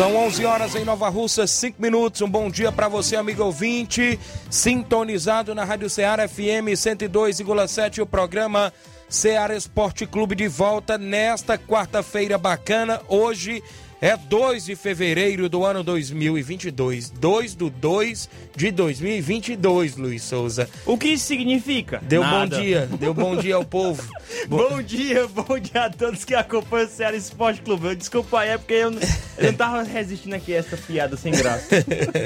São 11 horas em Nova Russa, 5 minutos. Um bom dia para você, amigo ouvinte, sintonizado na Rádio Ceará FM 102,7, o programa Ceará Esporte Clube de volta nesta quarta-feira bacana. Hoje é 2 de fevereiro do ano 2022. 2 do 2 de 2022, Luiz Souza. O que isso significa? Deu Nada. bom dia, deu bom dia ao povo. Bom dia, bom dia a todos que acompanham o Ceará Esporte Clube. Eu, desculpa aí, é porque eu, não- eu não tava resistindo aqui a essa piada sem graça.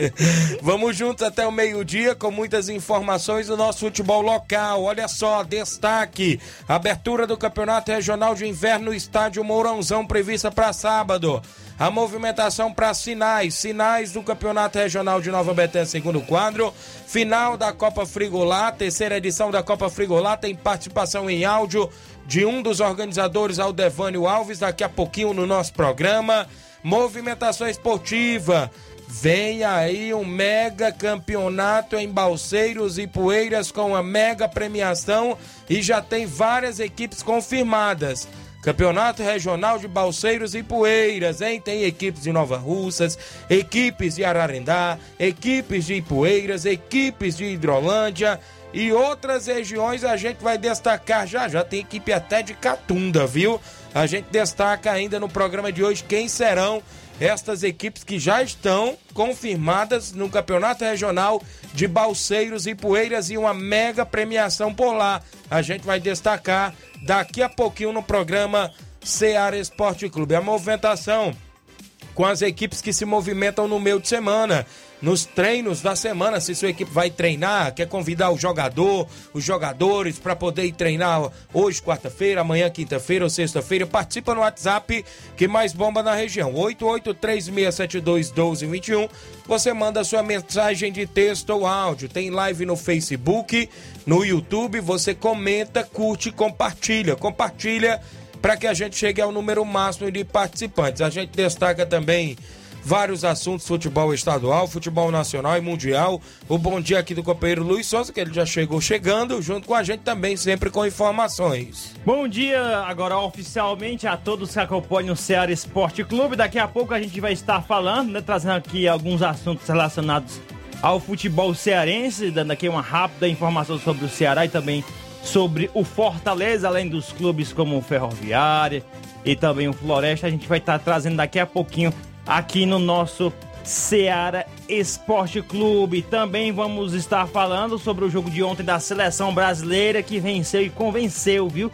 Vamos juntos até o meio-dia com muitas informações do nosso futebol local. Olha só, destaque: abertura do Campeonato Regional de Inverno no Estádio Mourãozão prevista para sábado. A movimentação para sinais, sinais do Campeonato Regional de Nova Betânia, segundo quadro. Final da Copa Frigolá, terceira edição da Copa Frigolá, tem participação em áudio de um dos organizadores, Aldevânio Alves, daqui a pouquinho no nosso programa. Movimentação esportiva. Vem aí um mega campeonato em Balseiros e Poeiras com uma mega premiação e já tem várias equipes confirmadas. Campeonato Regional de Balseiros e Poeiras, hein? Tem equipes de Nova Russas, equipes de Ararendá, equipes de Ipueiras, equipes de Hidrolândia e outras regiões a gente vai destacar já já. Tem equipe até de Catunda, viu? A gente destaca ainda no programa de hoje quem serão estas equipes que já estão confirmadas no Campeonato Regional de Balseiros e Poeiras e uma mega premiação por lá. A gente vai destacar daqui a pouquinho no programa Ceará Esporte Clube. A movimentação com as equipes que se movimentam no meio de semana. Nos treinos da semana, se sua equipe vai treinar, quer convidar o jogador, os jogadores para poder ir treinar hoje, quarta-feira, amanhã, quinta-feira ou sexta-feira, participa no WhatsApp que mais bomba na região. 8836721221. Você manda sua mensagem de texto ou áudio. Tem live no Facebook, no YouTube, você comenta, curte, compartilha. Compartilha para que a gente chegue ao número máximo de participantes. A gente destaca também vários assuntos: futebol estadual, futebol nacional e mundial. O bom dia aqui do companheiro Luiz Souza, que ele já chegou chegando, junto com a gente também, sempre com informações. Bom dia, agora oficialmente a todos que acompanham o Ceará Esporte Clube. Daqui a pouco a gente vai estar falando, né, trazendo aqui alguns assuntos relacionados ao futebol cearense, dando aqui uma rápida informação sobre o Ceará e também sobre o Fortaleza, além dos clubes como o Ferroviária e também o Floresta. A gente vai estar trazendo daqui a pouquinho aqui no nosso Ceará Esporte Clube. Também vamos estar falando sobre o jogo de ontem da seleção brasileira que venceu e convenceu, viu?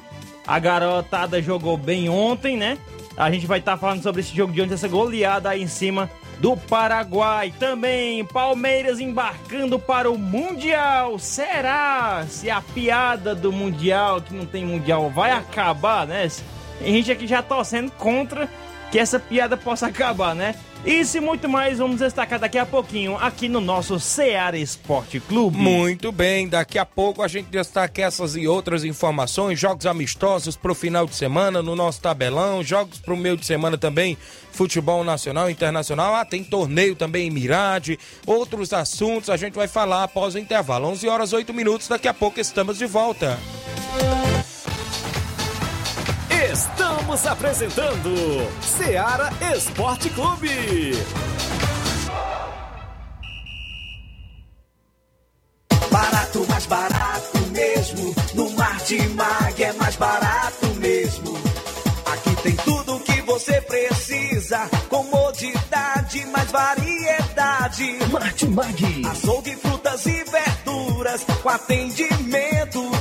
A garotada jogou bem ontem, né? A gente vai estar falando sobre esse jogo de ontem, essa goleada aí em cima do Paraguai. Também Palmeiras embarcando para o Mundial. Será se a piada do Mundial, que não tem Mundial, vai acabar, né? Tem gente aqui já torcendo contra que essa piada possa acabar, né? Isso e muito mais vamos destacar daqui a pouquinho aqui no nosso Ceará Esporte Clube. Muito bem, daqui a pouco a gente destaca essas e outras informações, jogos amistosos pro final de semana no nosso tabelão, jogos pro meio de semana também, futebol nacional e internacional. Ah, tem torneio também em Mirade, outros assuntos a gente vai falar após o intervalo. 11 horas 8 minutos, daqui a pouco estamos de volta. Estamos apresentando Seara Esporte Clube. Barato, mais barato mesmo. No Martimag é mais barato mesmo. Aqui tem tudo o que você precisa. Comodidade, mais variedade variedade. Martimag. Açougue, frutas e verduras com atendimento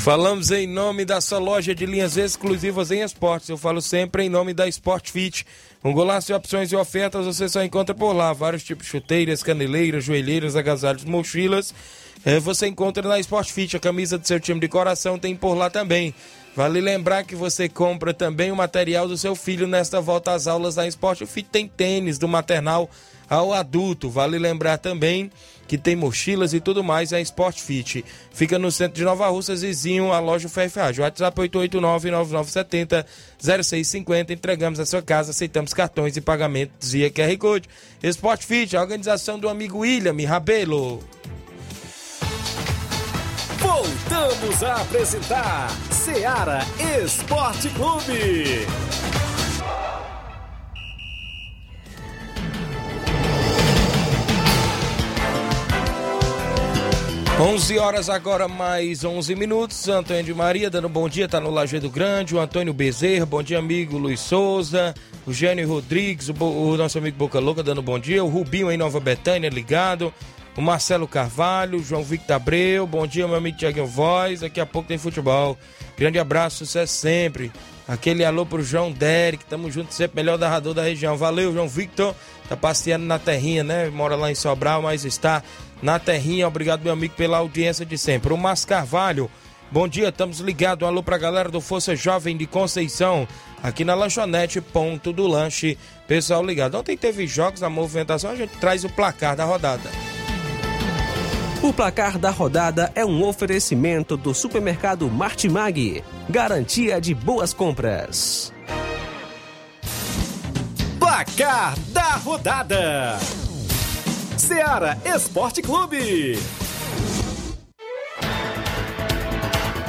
Falamos em nome dessa loja de linhas exclusivas em esportes. Eu falo sempre em nome da Sport Fit. Um golaço de opções e ofertas você só encontra por lá. Vários tipos de chuteiras, caneleiras, joelheiras, agasalhos, mochilas. É, você encontra na Sport Fit. A camisa do seu time de coração tem por lá também. Vale lembrar que você compra também o material do seu filho nesta volta às aulas da Sport Fit. Tem tênis do maternal ao adulto. Vale lembrar também que tem mochilas e tudo mais, é a Sport Fit. Fica no centro de Nova Russas, vizinho à loja Ferragem. WhatsApp 889-9970-0650. Entregamos a sua casa, aceitamos cartões e pagamentos via QR Code. Sport Fit, a organização do amigo William Rabelo. Voltamos a apresentar Seara Esporte Clube. 11 horas agora, mais 11 minutos. Antônio de Maria dando bom dia, tá no Lajeado Grande. O Antônio Bezerra, bom dia, amigo Luiz Souza. O Gênio Rodrigues, o, o, nosso amigo Boca Louca dando bom dia. O Rubinho em Nova Betânia ligado. O Marcelo Carvalho, João Victor Abreu, bom dia, meu amigo Tiaguinho Voz. Daqui a pouco tem futebol. Grande abraço, sucesso sempre. Aquele alô pro João Derek, tamo junto sempre, melhor narrador da região. Valeu, João Victor. Tá passeando na terrinha, né? Mora lá em Sobral, mas está na terrinha. Obrigado, meu amigo, pela audiência de sempre. O Mas Carvalho, bom dia, estamos ligados. Um alô pra galera do Força Jovem de Conceição, aqui na lanchonete Ponto do Lanche. Pessoal ligado. Ontem teve jogos na movimentação, a gente traz o placar da rodada. O placar da rodada é um oferecimento do supermercado Martimag. Garantia de boas compras. Placar da rodada. Seara Esporte Clube.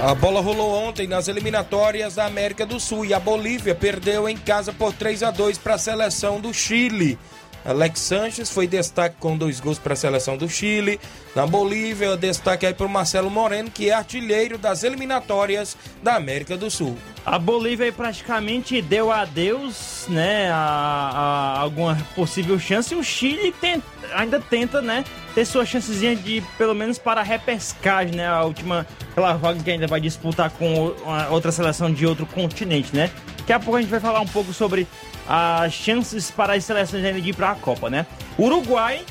A bola rolou ontem nas eliminatórias da América do Sul e a Bolívia perdeu em casa por 3 a 2 para a seleção do Chile. Alex Sanches foi destaque com dois gols para a seleção do Chile. Na Bolívia, destaque aí para o Marcelo Moreno, que é artilheiro das eliminatórias da América do Sul. A Bolívia praticamente deu adeus, né, a, a alguma possível chance. E o Chile tem, ainda tenta, né, ter sua chancezinha de, pelo menos para a repescagem, né, a última, aquela vaga que ainda vai disputar com outra seleção de outro continente, né. Daqui a pouco a gente vai falar um pouco sobre as chances para as seleções ainda de ir para a Copa, né. Uruguai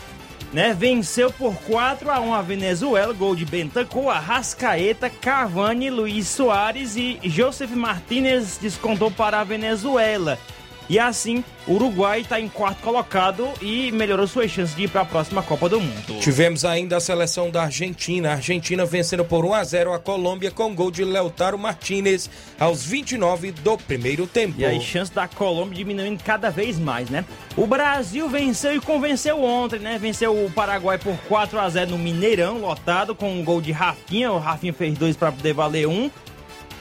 né? Venceu por 4 a 1 a Venezuela, gol de Bentancur, Arrascaeta, Cavani, Luiz Soares e Joseph Martinez descontou para a Venezuela. E assim, o Uruguai está em quarto colocado e melhorou suas chances de ir para a próxima Copa do Mundo. Tivemos ainda a seleção da Argentina. A Argentina vencendo por 1 a 0 a Colômbia com gol de Leutaro Martinez aos 29 do primeiro tempo. E as chances da Colômbia diminuindo cada vez mais, né? O Brasil venceu e convenceu ontem, né? Venceu o Paraguai por 4 a 0 no Mineirão, lotado com um gol de Rafinha. O Rafinha fez dois para poder valer um.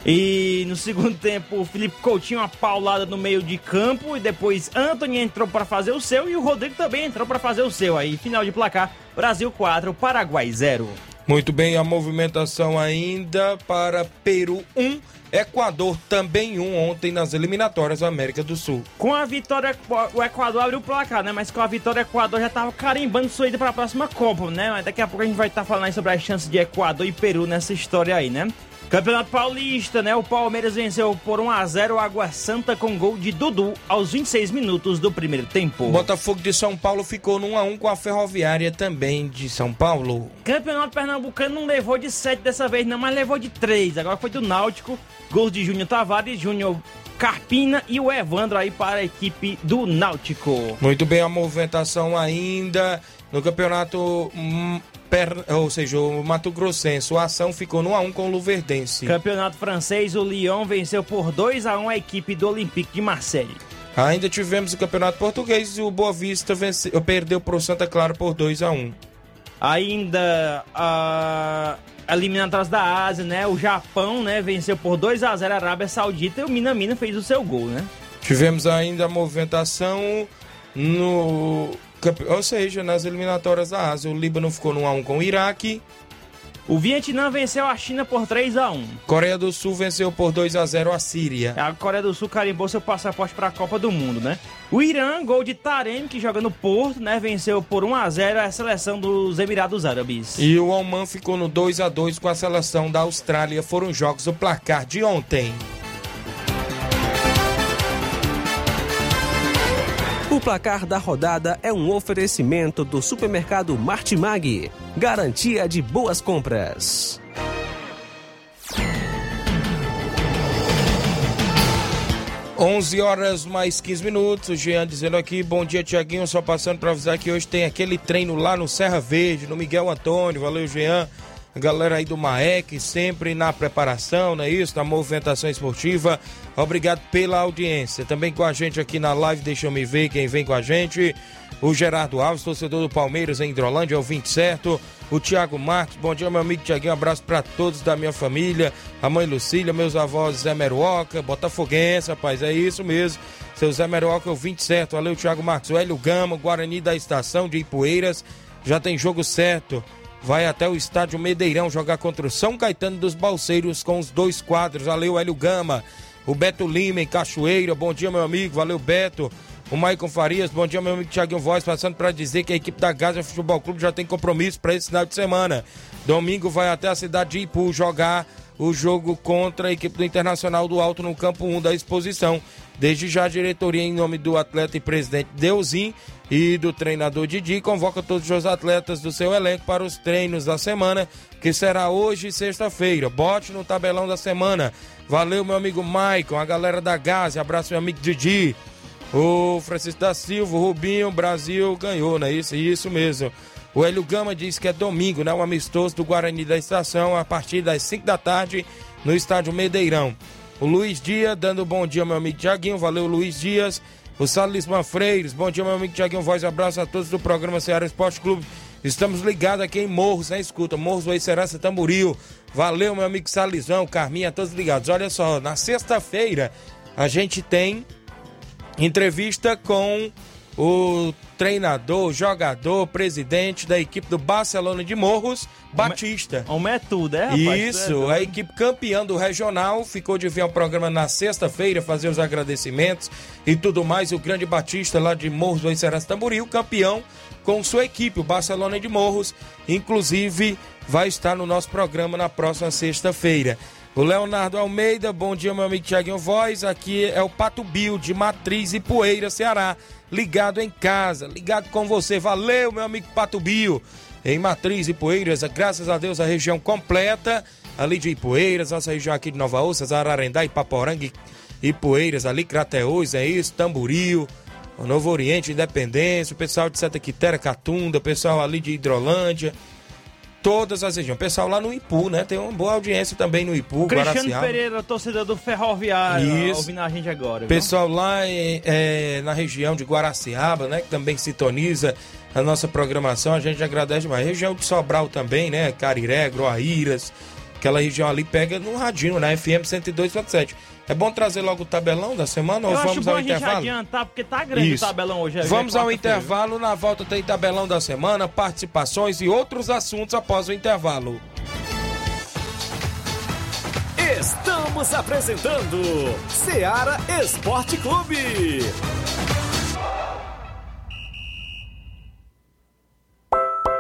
E no segundo tempo, o Felipe Coutinho uma paulada no meio de campo e depois Anthony entrou para fazer o seu e o Rodrigo também entrou para fazer o seu. Aí, final de placar, Brasil 4, Paraguai 0. Muito bem, a movimentação ainda para Peru 1, Equador também 1 ontem nas eliminatórias da América do Sul. Com a vitória, o Equador abriu o placar, né? Mas com a vitória, o Equador já estava carimbando sua ida para a próxima Copa, né? Mas daqui a pouco a gente vai estar tá falando aí sobre as chances de Equador e Peru nessa história aí, né? Campeonato Paulista, né? O Palmeiras venceu por 1 a 0 o Água Santa com gol de Dudu aos 26 minutos do primeiro tempo. Botafogo de São Paulo ficou no 1 a 1 com a Ferroviária também de São Paulo. Campeonato Pernambucano não levou de 7 dessa vez não, mas levou de 3. Agora foi do Náutico, gols de Júnior Tavares, Júnior Carpina e o Evandro aí para a equipe do Náutico. Muito bem, a movimentação ainda no campeonato, hum, ou seja, o Mato Grossense. O ação ficou no 1x1 com o Luverdense. Campeonato francês, o Lyon venceu por 2 a 1 a equipe do Olympique de Marseille. Ainda tivemos o campeonato português e o Boa Vista vence- perdeu para o Santa Clara por 2 a 1 Ainda a eliminatórias da Ásia, né? O Japão, né, venceu por 2 a 0 a Arábia Saudita e o Minamino fez o seu gol, né? Tivemos ainda a movimentação no. Ou seja, nas eliminatórias da Ásia. O Líbano ficou no 1x1 com o Iraque. O Vietnã venceu a China por 3 a 1. Coreia do Sul venceu por 2 a 0 a Síria. A Coreia do Sul carimbou seu passaporte para a Copa do Mundo, né? O Irã, gol de Taremi, que joga no Porto, né? Venceu por 1 a 0 a seleção dos Emirados Árabes. E o Oman ficou no 2 a 2 com a seleção da Austrália. Foram jogos do placar de ontem. O placar da rodada é um oferecimento do supermercado Martimag. Garantia de boas compras. Onze horas mais 15 minutos. Jean dizendo aqui, bom dia, Tiaguinho. Só passando para avisar que hoje tem aquele treino lá no Serra Verde, no Miguel Antônio. Valeu, Jean. A galera aí do Maek, sempre na preparação, não é isso? Na movimentação esportiva. Obrigado pela audiência. Também com a gente aqui na live, deixa eu me ver quem vem com a gente. O Gerardo Alves, torcedor do Palmeiras em Hidrolândia, ouvinte certo. O Tiago Marques, bom dia, meu amigo Tiaguinho. Um abraço para todos da minha família. A mãe Lucília, meus avós Zé Meruoca, Botafoguense, rapaz, é isso mesmo. Seu Zé Meruoca, ouvinte certo. Valeu, Tiago Marques. O Hélio Gama, Guarani da Estação de Ipueiras. Já tem jogo certo. Vai até o estádio Medeirão jogar contra o São Caetano dos Balseiros com os dois quadros. Valeu, Hélio Gama. O Beto Lima em Cachoeira. Bom dia, meu amigo. Valeu, Beto. O Maicon Farias, bom dia, meu amigo Thiaguinho Voz, passando para dizer que a equipe da Gaza Futebol Clube já tem compromisso para esse final de semana. Domingo vai até a cidade de Ipu jogar o jogo contra a equipe do Internacional do Alto no campo 1 da exposição. Desde já a diretoria, em nome do atleta e presidente Deusim e do treinador Didi, convoca todos os atletas do seu elenco para os treinos da semana, que será hoje sexta-feira. Bote no tabelão da semana. Valeu, meu amigo Maicon, a galera da Gaza, abraço, meu amigo Didi. O Francisco da Silva, o Rubinho, o Brasil ganhou, não é isso? Isso mesmo. O Hélio Gama diz que é domingo, né? Um amistoso do Guarani da Estação a partir das 5 da tarde no estádio Medeirão. O Luiz Dias dando bom dia, meu amigo Tiaguinho. Valeu, Luiz Dias. O Salisman Freiros, bom dia, meu amigo Tiaguinho. Voz abraço a todos do programa Ceará Esporte Clube. Estamos ligados aqui em Morros, né? Escuta, Morros, Oicerança, Tamboril. Valeu, meu amigo Salizão, Carminha, todos ligados. Olha só, na sexta-feira a gente tem entrevista com o treinador, jogador, presidente da equipe do Barcelona de Morros, Batista. Homem é tudo, é, rapaz? Isso, a equipe campeã do regional ficou de vir ao programa na sexta-feira fazer os agradecimentos e tudo mais. O grande Batista lá de Morros do Icerança Tamboril, campeão com sua equipe, o Barcelona de Morros, inclusive vai estar no nosso programa na próxima sexta-feira. O Leonardo Almeida, bom dia, meu amigo Tiaguinho Voz. Aqui é o Pato Bio de Matriz e Poeira, Ceará. Ligado em casa, ligado com você. Valeu, meu amigo Pato Bio. Em Matriz e Poeiras, graças a Deus, a região completa ali de Ipueiras, nossa região aqui de Nova Ossas, Ararendá, e Poeiras, ali Crateús, é isso, Tamboril, o Novo Oriente, Independência, o pessoal de Santa Quitéria, Catunda, o pessoal ali de Hidrolândia, todas as regiões. Pessoal lá no Ipu, né? Tem uma boa audiência também no Ipu, Cristiano Guaraciaba. Pereira, torcedor do Ferroviário, Isso. ouvindo a gente agora. viu? Pessoal lá em- é, na região de Guaraciaba, né? Que também sintoniza a nossa programação, a gente agradece demais. Região de Sobral também, né? Cariré, Groaíras, aquela região ali pega no radinho, na FM 102.7. É bom trazer logo o tabelão da semana Eu ou acho vamos bom ao a gente intervalo? adiantar, porque tá grande Isso. o tabelão hoje. Vamos é ao quarta-feira. intervalo, na volta tem tabelão da semana, participações e outros assuntos após o intervalo. Estamos apresentando Seara Esporte Clube.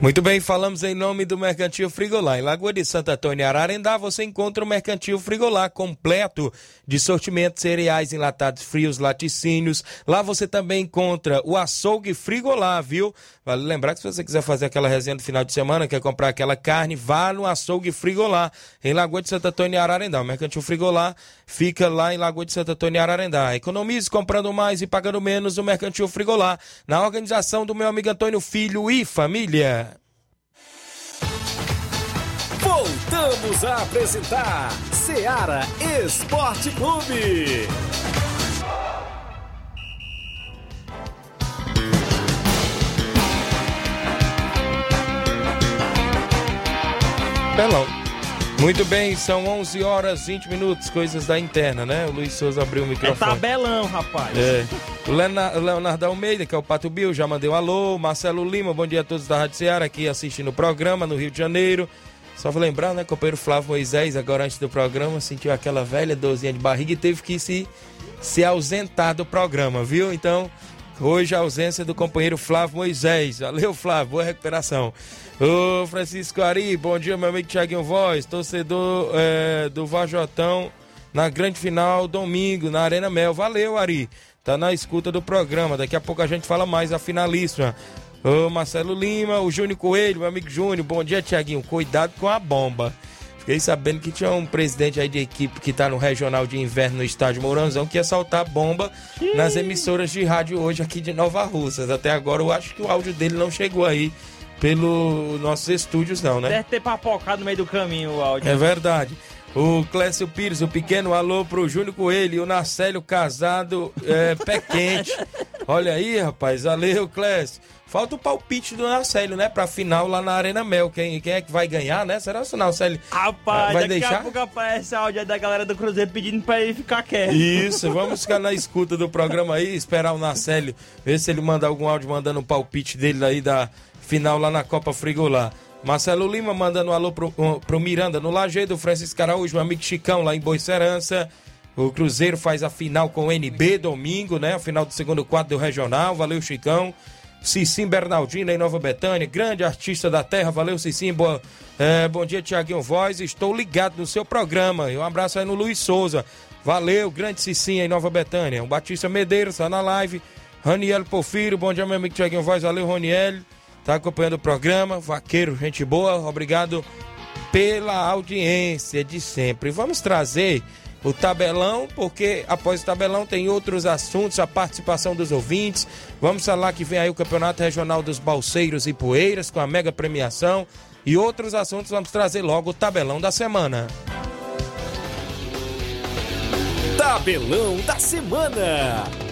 Muito bem, falamos em nome do Mercantil Frigolá. Em Lagoa de Santo Antônio e Ararendá, você encontra o Mercantil Frigolá completo de sortimentos cereais enlatados frios, laticínios. Lá você também encontra o açougue Frigolá, viu? Vale lembrar que se você quiser fazer aquela resenha no final de semana, quer comprar aquela carne, vá no açougue Frigolá, em Lagoa de Santo Antônio e Ararendá. O Mercantil Frigolá fica lá em Lagoa de Santo Antônio e Ararendá. Economize comprando mais e pagando menos o Mercantil Frigolá, na organização do meu amigo Antônio Filho e família. Voltamos a apresentar Seara Esporte Clube. Pelão. Muito bem, são 11 horas 20 minutos, coisas da interna, né? O Luiz Souza abriu o É microfone. tabelão, rapaz. É. O Leonardo Almeida, que é o Pato Bill, já mandei um alô. Marcelo Lima, bom dia a todos da Rádio Ceará aqui assistindo o programa no Rio de Janeiro. Só vou lembrar, né? Companheiro Flávio Moisés, agora antes do programa, sentiu aquela velha dorzinha de barriga e teve que se, se ausentar do programa, viu? Então, hoje a ausência do companheiro Flávio Moisés. Valeu, Flávio, boa recuperação. Ô, Francisco Ari, bom dia, meu amigo Thiaguinho Voz, torcedor é, do Vajotão na grande final, domingo, na Arena Mel. Valeu, Ari. Tá na escuta do programa. Daqui a pouco a gente fala mais a finalíssima. Ô, Marcelo Lima, o Júnior Coelho, meu amigo Júnior. Bom dia, Tiaguinho. Cuidado com a bomba. Fiquei sabendo que tinha um presidente aí de equipe que tá no Regional de Inverno no estádio Mourãozão que ia soltar bomba nas emissoras de rádio hoje aqui de Nova Russas. Até agora eu acho que o áudio dele não chegou aí pelos nossos estúdios, não, né? Deve ter papocado no meio do caminho o áudio. É verdade. O Clécio Pires, o pequeno alô pro Júnior Coelho e o Narcélio casado, é, pé quente. Olha aí, rapaz, valeu, Clécio. Falta o palpite do Narcélio, né? Pra final lá na Arena Mel. Quem, quem é que vai ganhar, né? Será que o Narcélio Rapaz, vai daqui deixar? a pouco aparece áudio aí da galera do Cruzeiro pedindo pra ele ficar quieto. Isso, vamos ficar na escuta do programa aí, esperar o Narcélio, ver se ele manda algum áudio mandando um palpite dele aí da final lá na Copa Frigolá. Marcelo Lima mandando um alô pro, um, pro Miranda no Lajeado, Francisco Araújo, meu amigo Chicão lá em Boicerança. O Cruzeiro faz a final com o NB domingo, né? A final do segundo quadro do Regional. Valeu, Chicão. Cicim Bernardino em Nova Betânia, grande artista da terra. Valeu, Cicim. Boa, é, bom dia, Tiaguinho Voz. Estou ligado no seu programa. E um abraço aí no Luiz Souza. Valeu, grande Cicim em Nova Betânia. O Batista Medeiros está na live. Raniel Porfírio, bom dia, meu amigo Tiaguinho Voz. Valeu, Raniel. Tá acompanhando o programa. Vaqueiro, gente boa. Obrigado pela audiência de sempre. Vamos trazer o tabelão, porque após o tabelão tem outros assuntos, a participação dos ouvintes. Vamos falar que vem aí o Campeonato Regional dos Balseiros e Poeiras com a mega premiação e outros assuntos. Vamos trazer logo o tabelão da semana. Tabelão da semana.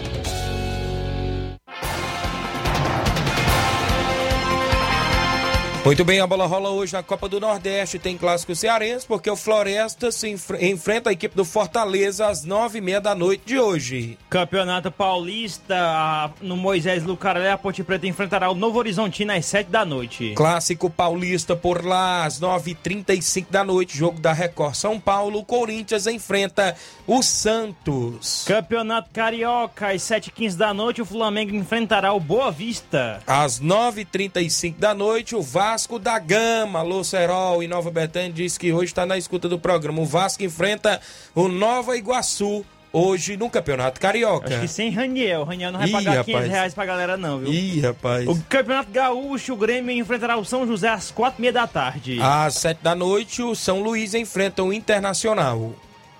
Muito bem, a bola rola hoje na Copa do Nordeste. Tem clássico cearense, porque o Floresta se enf- enfrenta a equipe do Fortaleza às nove e meia da noite de hoje. Campeonato Paulista, no Moisés Lucarelli, a Ponte Preta enfrentará o Novo Horizontino às 7 da noite. Clássico paulista por lá, às 9h35 da noite, jogo da Record São Paulo. O Corinthians enfrenta o Santos. Campeonato Carioca, às 7h15 da noite, o Flamengo enfrentará o Boa Vista. Às 9h35 da noite, o Vasco da Gama, Alô Serol e Nova Betânia diz que hoje está na escuta do programa. O Vasco enfrenta o Nova Iguaçu hoje no Campeonato Carioca. Acho que sem Raniel. Raniel não vai Ih, pagar 500 rapaz. reais pra galera, não, viu? Ih, rapaz. O Campeonato Gaúcho, o Grêmio enfrentará o São José às 4h30 da tarde. Às 7 da noite, o São Luís enfrenta o Internacional.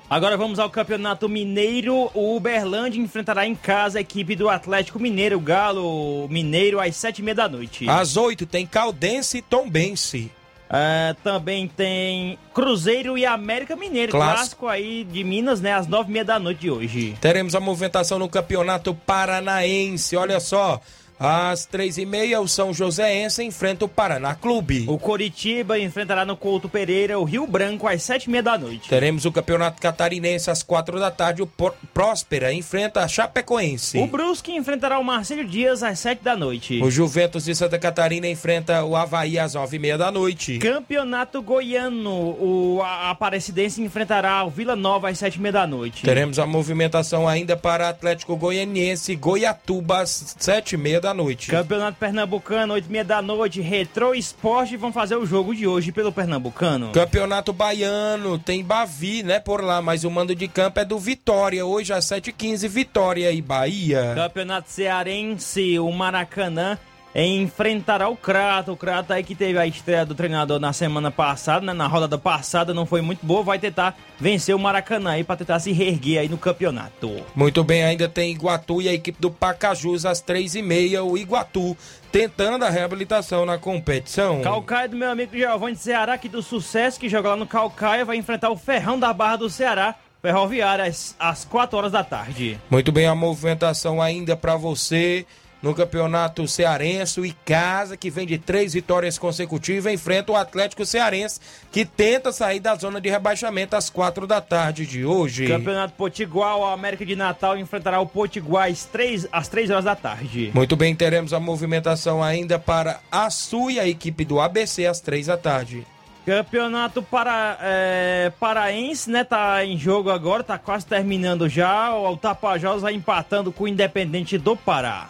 Agora vamos ao Campeonato Mineiro. O Uberlândia enfrentará em casa a equipe do Atlético Mineiro, Galo Mineiro, às sete e meia da noite. Às 8 tem Caldense e Tombense. É, também tem Cruzeiro e América Mineiro, Clássico. clássico, aí de Minas, né? Às nove e meia da noite de hoje. Teremos a movimentação no Campeonato Paranaense. Olha só, às três e meia o São Joséense enfrenta o Paraná Clube. O Coritiba enfrentará no Couto Pereira o Rio Branco às sete e meia da noite. Teremos o Campeonato Catarinense às quatro da tarde. O Por- Próspera enfrenta a Chapecoense. O Brusque enfrentará o Marcelo Dias às sete da noite. O Juventus de Santa Catarina enfrenta o Havaí às nove e meia da noite. Campeonato Goiano, o Aparecidense enfrentará o Vila Nova às sete e meia da noite. Teremos a movimentação ainda para Atlético Goianiense Goiatuba às sete e meia da noite. Campeonato Pernambucano, 8 e meia da noite, Retro Esporte vão fazer o jogo de hoje pelo Pernambucano. Campeonato Baiano, tem Bavi, né, por lá, mas o mando de campo é do Vitória, hoje às 7h15, Vitória e Bahia. Campeonato Cearense, o Maracanã enfrentará o Crato. O Crato aí que teve a estreia do treinador na semana passada, né, na rodada passada, não foi muito boa, vai tentar vencer o Maracanã aí para tentar se reerguer aí no campeonato. Muito bem, ainda tem Iguatu e a equipe do Pacajus às 3h30, o Iguatu tentando a reabilitação na competição. Calcaia do meu amigo Giovanni de Ceará, aqui do Sucesso, que joga lá no Calcaia, vai enfrentar o Ferrão da Barra do Ceará, Ferroviária, às, às 4 horas da tarde. Muito bem, a movimentação ainda para você no Campeonato Cearense. O Icasa, que vem de três vitórias consecutivas, enfrenta o Atlético Cearense, que tenta sair da zona de rebaixamento às quatro da tarde de hoje. Campeonato Potiguar, o América de Natal enfrentará o Potiguar às 3, às 3 horas da tarde. Muito bem, teremos a movimentação ainda para a Sul e a equipe do ABC às três da tarde. Campeonato para, é, paraense, né? Tá em jogo agora, tá quase terminando já. O Tapajós vai empatando com o Independente do Pará.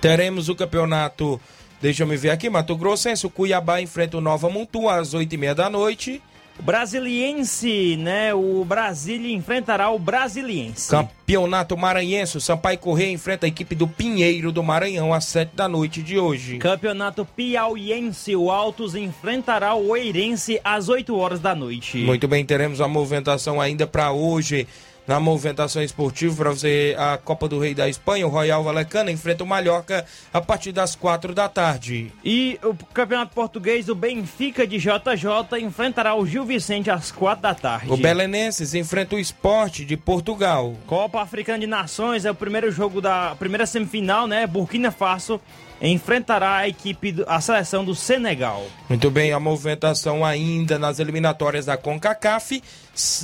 Teremos o campeonato, deixa eu me ver aqui, Mato Grossense, o Cuiabá enfrenta o Nova Mutum às oito e meia da noite. O Brasiliense, né? O Brasília enfrentará o Brasiliense. Campeonato Maranhense, o Sampaio Correia enfrenta a equipe do Pinheiro do Maranhão às sete da noite de hoje. Campeonato Piauiense, o Altos enfrentará o Oeirense às 8 horas da noite. Muito bem, teremos a movimentação ainda para hoje. Na movimentação esportiva, para você, a Copa do Rei da Espanha, o Royal Valecano enfrenta o Mallorca a partir das quatro da tarde. E o Campeonato Português, o Benfica de JJ enfrentará o Gil Vicente às 4 da tarde. O Belenenses enfrenta o Esporte de Portugal. Copa Africana de Nações é o primeiro jogo da primeira semifinal, né? Burkina Faso enfrentará a equipe, do- a seleção do Senegal. Muito bem, a movimentação ainda nas eliminatórias da CONCACAF.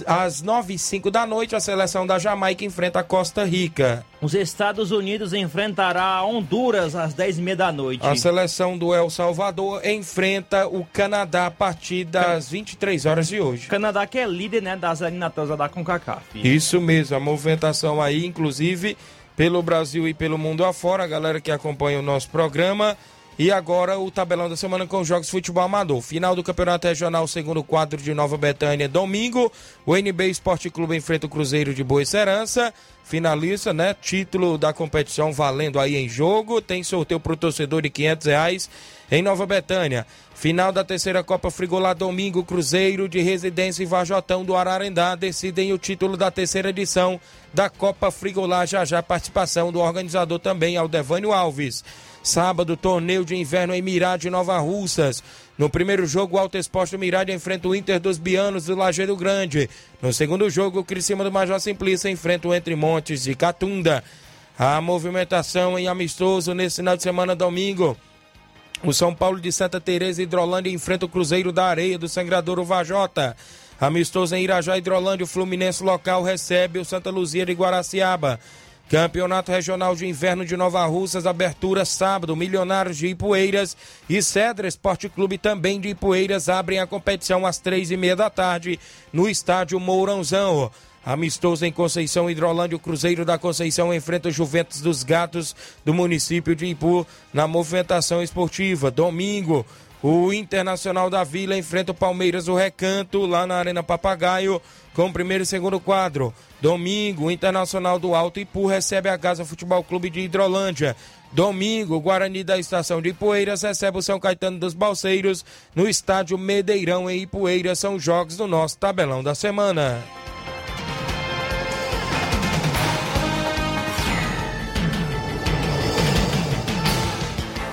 Às nove e cinco da noite, a seleção da Jamaica enfrenta a Costa Rica. Os Estados Unidos enfrentará a Honduras às 10 e meia da noite. A seleção do El Salvador enfrenta o Canadá a partir das 23 horas de hoje. O Canadá que é líder, né, das eliminatórias da CONCACAF. Isso mesmo, a movimentação aí, inclusive pelo Brasil e pelo mundo afora, a galera que acompanha o nosso programa. E agora o tabelão da semana com os jogos de futebol amador. Final do Campeonato Regional, segundo quadro de Nova Betânia, domingo. O NB Esporte Clube enfrenta o Cruzeiro de Boa Serança. Finalista, né? Título da competição valendo aí em jogo. Tem sorteio pro torcedor de 500 reais em Nova Betânia. Final da terceira Copa Frigolá, domingo. Cruzeiro de Residência e Vajotão do Ararendá decidem o título da terceira edição da Copa Frigolá. Já já participação do organizador também, Aldevânio Alves. Sábado, torneio de inverno em Mirade, Nova Russas. No primeiro jogo, o Alto Exposto Mirade enfrenta o Inter dos Bianos do Lajeiro Grande. No segundo jogo, o Criciúma do Major Simplícia enfrenta o Entre Montes de Catunda. A movimentação em amistoso nesse final de semana, domingo. O São Paulo de Santa Teresa e Hidrolândia enfrenta o Cruzeiro da Areia do Sangradouro Vajota. Amistoso em Irajá, Hidrolândia, o Fluminense local recebe o Santa Luzia de Guaraciaba. Campeonato Regional de Inverno de Nova Russas, abertura sábado, Milionários de Ipueiras e Cedra Esporte Clube também de Ipueiras abrem a competição às três e meia da tarde no estádio Mourãozão. Amistoso em Conceição Hidrolândia, o Cruzeiro da Conceição enfrenta o Juventus dos Gatos do município de Ipu na movimentação esportiva. Domingo, o Internacional da Vila enfrenta o Palmeiras do Recanto lá na Arena Papagaio com o primeiro e segundo quadro. Domingo, o Internacional do Alto Ipu recebe a Casa Futebol Clube de Hidrolândia. Domingo, Guarani da Estação de Ipueiras recebe o São Caetano dos Balseiros no estádio Medeirão em Ipueiras. São jogos do nosso tabelão da semana.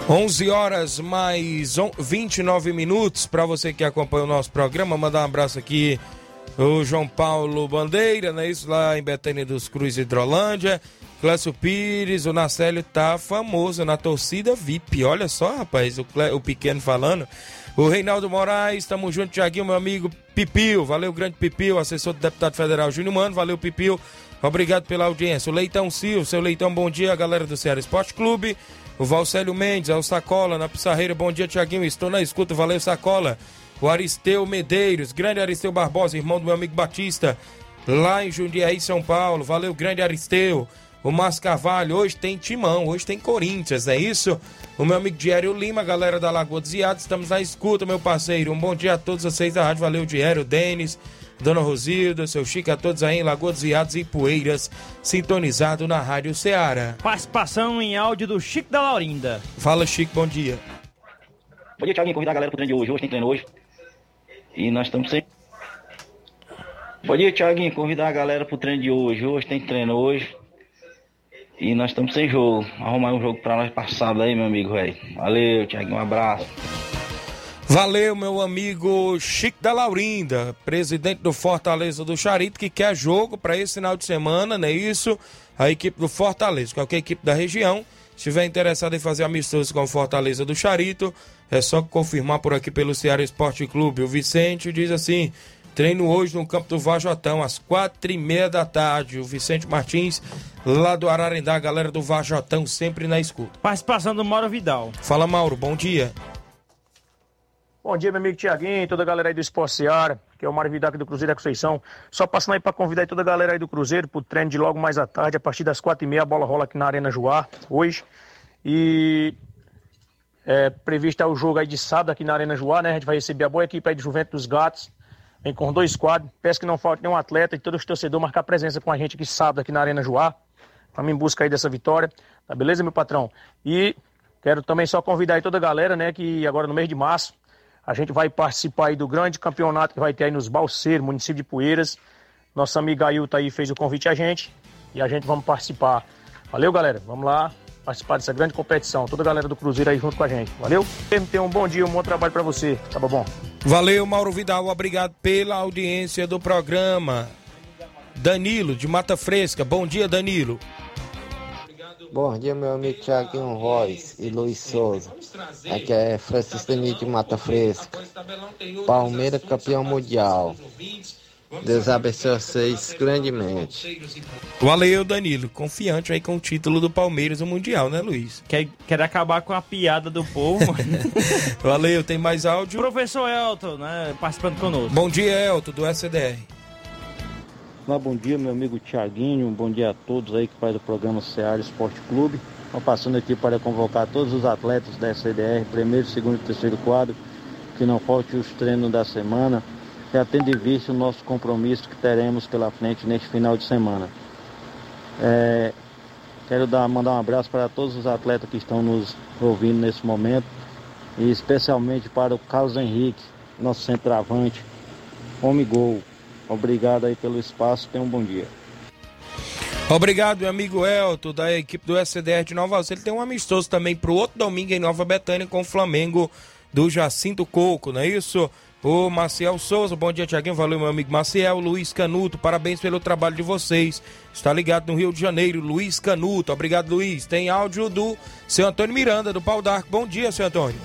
Onze horas mais 29 minutos para você que acompanha o nosso programa. Mandar um abraço aqui o João Paulo Bandeira, né? Isso lá em Betânia dos Cruz Hidrolândia. Clécio Pires, o Nacélio tá famoso na torcida VIP. Olha só, rapaz, o, Clé- o pequeno falando. O Reinaldo Moraes, tamo junto, Tiaguinho, meu amigo Pipil. Valeu, grande Pipil, assessor do deputado federal Júnior Mano. Valeu, Pipil. Obrigado pela audiência. O Leitão Silva, seu Leitão, bom dia, galera do Ceará Esporte Clube. O Valcélio Mendes, o Sacola, na Pissarreira. Bom dia, Tiaguinho. Estou na escuta. Valeu, Sacola. O Aristeu Medeiros, grande Aristeu Barbosa, irmão do meu amigo Batista, lá em Jundiaí, São Paulo. Valeu, grande Aristeu. O Márcio Carvalho, hoje tem Timão, hoje tem Corinthians, é isso? O meu amigo Diério Lima, galera da Lagoa dos Iados, estamos na escuta, meu parceiro. Um bom dia a todos vocês da rádio. Valeu, Diério, Denis, Dona Rosilda, seu Chico, a todos aí em Lagoa dos Iados e Poeiras, sintonizado na Rádio Ceará. Participação em áudio do Chico da Laurinda. Fala, Chico, bom dia. Bom dia, Thiaguinho. Convidar a galera pro treino de hoje. Hoje tem treino hoje. E nós estamos sem. Bom dia, Thiaguinho. Convidar a galera pro treino de hoje. Hoje tem treino hoje. E nós estamos sem jogo. Arrumar um jogo pra nós passado aí, meu amigo, velho. Valeu, Thiaguinho. Um abraço. Valeu, meu amigo Chico da Laurinda, presidente do Fortaleza do Charito, que quer jogo para esse final de semana, não é isso? A equipe do Fortaleza, qualquer equipe da região, estiver interessado em fazer amistoso com o Fortaleza do Charito, é só confirmar por aqui pelo Ceará Esporte Clube. O Vicente diz assim: treino hoje no campo do Vajotão, às quatro e meia da tarde. O Vicente Martins, lá do Ararendá, a galera do Vajotão, sempre na escuta. Participação do Mauro Vidal. Fala, Mauro, bom dia. Bom dia, meu amigo Tiaguinho, toda a galera aí do Esporte Seara, que é o Mário Vidal aqui do Cruzeiro da Conceição. Só passando aí para convidar aí toda a galera aí do Cruzeiro pro treino de logo mais à tarde, a partir das quatro e meia, a bola rola aqui na Arena Joá, hoje. E é o jogo aí de sábado aqui na Arena Joá, né? A gente vai receber a boa equipe aí de Juventus dos Gatos, vem com dois quadros. Peço que não falte nenhum atleta e todos os torcedores marcar presença com a gente aqui sábado aqui na Arena Joá. Vamos em busca aí dessa vitória. Tá beleza, meu patrão? E quero também só convidar aí toda a galera, né? Que agora no mês de março a gente vai participar aí do grande campeonato que vai ter aí nos Balseiros, município de Poeiras. Nosso amigo Ailton aí fez o convite a gente e a gente vamos participar. Valeu, galera. Vamos lá participar dessa grande competição. Toda a galera do Cruzeiro aí junto com a gente. Valeu? Tenha um bom dia, um bom trabalho pra você. Tá bom? Valeu, Mauro Vidal. Obrigado pela audiência do programa. Danilo, de Mata Fresca. Bom dia, Danilo. Bom dia, meu amigo Thiaguinho Royce e Luiz Souza. Aqui é Francisco Danilo de Mata Fresca. Palmeiras campeão mundial. Deus abençoe vocês grandemente. Valeu, Danilo. Confiante aí com o título do Palmeiras no Mundial, né, Luiz? Quer, quer acabar com a piada do povo. Valeu, tem mais áudio? Professor Elton, né, participando conosco. Bom dia, Elton, do SDR. Olá, bom dia, meu amigo Tiaguinho. Bom dia a todos aí que faz o programa Ceará Esporte Clube. Estou passando aqui para convocar todos os atletas da SDR, primeiro, segundo e terceiro quadro, que não falte os treinos da semana, já tendo em vista o nosso compromisso que teremos pela frente neste final de semana. É, quero dar, mandar um abraço para todos os atletas que estão nos ouvindo nesse momento, e especialmente para o Carlos Henrique, nosso centroavante, homem gol. Obrigado aí pelo espaço, tenha um bom dia. Obrigado, meu amigo Elton, da equipe do SDR de Nova Alça. Ele tem um amistoso também pro outro domingo em Nova Betânia com o Flamengo do Jacinto Coco, não é isso? O Maciel Souza, bom dia, Tiaguinho. Valeu, meu amigo Maciel. Luiz Canuto, parabéns pelo trabalho de vocês. Está ligado no Rio de Janeiro, Luiz Canuto. Obrigado, Luiz. Tem áudio do seu Antônio Miranda, do Pau d'Arco. Bom dia, seu Antônio.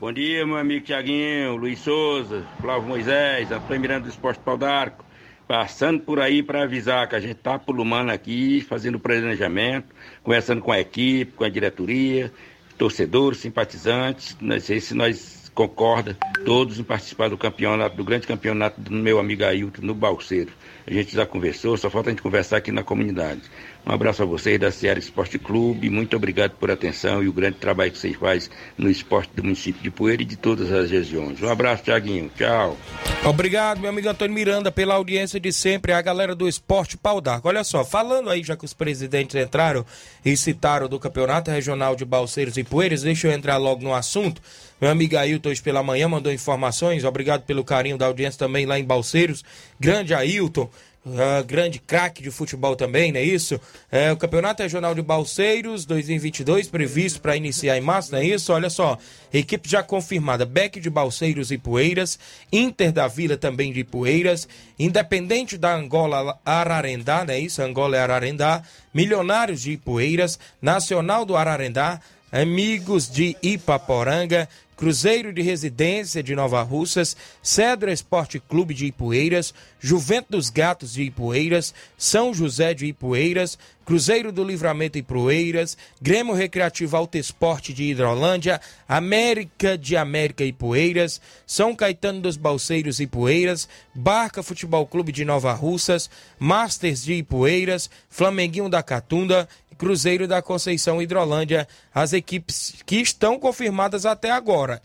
Bom dia, meu amigo Tiaguinho, Luiz Souza, Flávio Moisés, Antônio Miranda do Esporte Pau d'Arco. Passando por aí para avisar que a gente está pulumando aqui, fazendo planejamento, conversando com a equipe, com a diretoria, torcedores, simpatizantes. Não sei se nós concorda todos em participar do campeonato, do grande campeonato do meu amigo Ailton no Balseiro. A gente já conversou, só falta a gente conversar aqui na comunidade. Um abraço a vocês da Ceará Esporte Clube, muito obrigado por atenção e o grande trabalho que vocês fazem no esporte do município de Poeira e de todas as regiões. Um abraço, Tiaguinho. Tchau. Obrigado, meu amigo Antônio Miranda, pela audiência de sempre, a galera do Esporte Pau d'Arco. Olha só, falando aí, já que os presidentes entraram e citaram do Campeonato Regional de Balseiros e Poeiras, deixa eu entrar logo no assunto. Meu amigo Ailton, hoje pela manhã, mandou informações. Obrigado pelo carinho da audiência também lá em Balseiros. Grande Ailton. Uh, grande craque de futebol também, não é isso? É, o Campeonato Regional de Balseiros 2022, previsto para iniciar em março, não é isso? Olha só, equipe já confirmada: Beck de Balseiros e Poeiras, Inter da Vila também de Poeiras, Independente da Angola Ararendá, não é isso? Angola é Ararendá, Milionários de Ipueiras, Nacional do Ararendá, Amigos de Ipaporanga, Cruzeiro de Residência de Nova Russas, Cedro Esporte Clube de Ipueiras, Juventus Gatos de Ipueiras, São José de Ipueiras, Cruzeiro do Livramento Ipueiras, Grêmio Recreativo Alto Esporte de Hidrolândia, América de América Ipueiras, São Caetano dos Balseiros Ipueiras, Barca Futebol Clube de Nova Russas, Masters de Ipueiras, Flamenguinho da Catunda, Cruzeiro da Conceição Hidrolândia, as equipes que estão confirmadas até agora.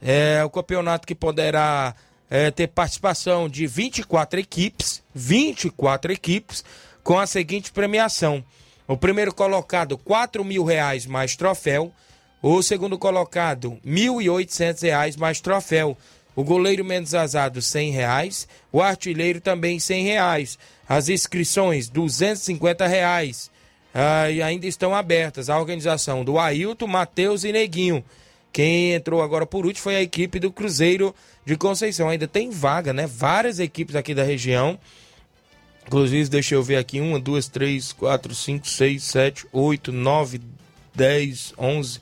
É o campeonato que poderá é, ter participação de 24 equipes, 24 equipes, com a seguinte premiação. O primeiro colocado, 4 mil reais mais troféu. O segundo colocado, 1.800 reais mais troféu. O goleiro menos azado, 100 reais. O artilheiro também 100 reais. As inscrições, 250 reais ah, e ainda estão abertas a organização do Ailton, Matheus e Neguinho. Quem entrou agora por último foi a equipe do Cruzeiro de Conceição. Ainda tem vaga, né? Várias equipes aqui da região. Inclusive, deixa eu ver aqui: uma, duas, três, quatro, cinco, seis, sete, oito, nove, dez, onze,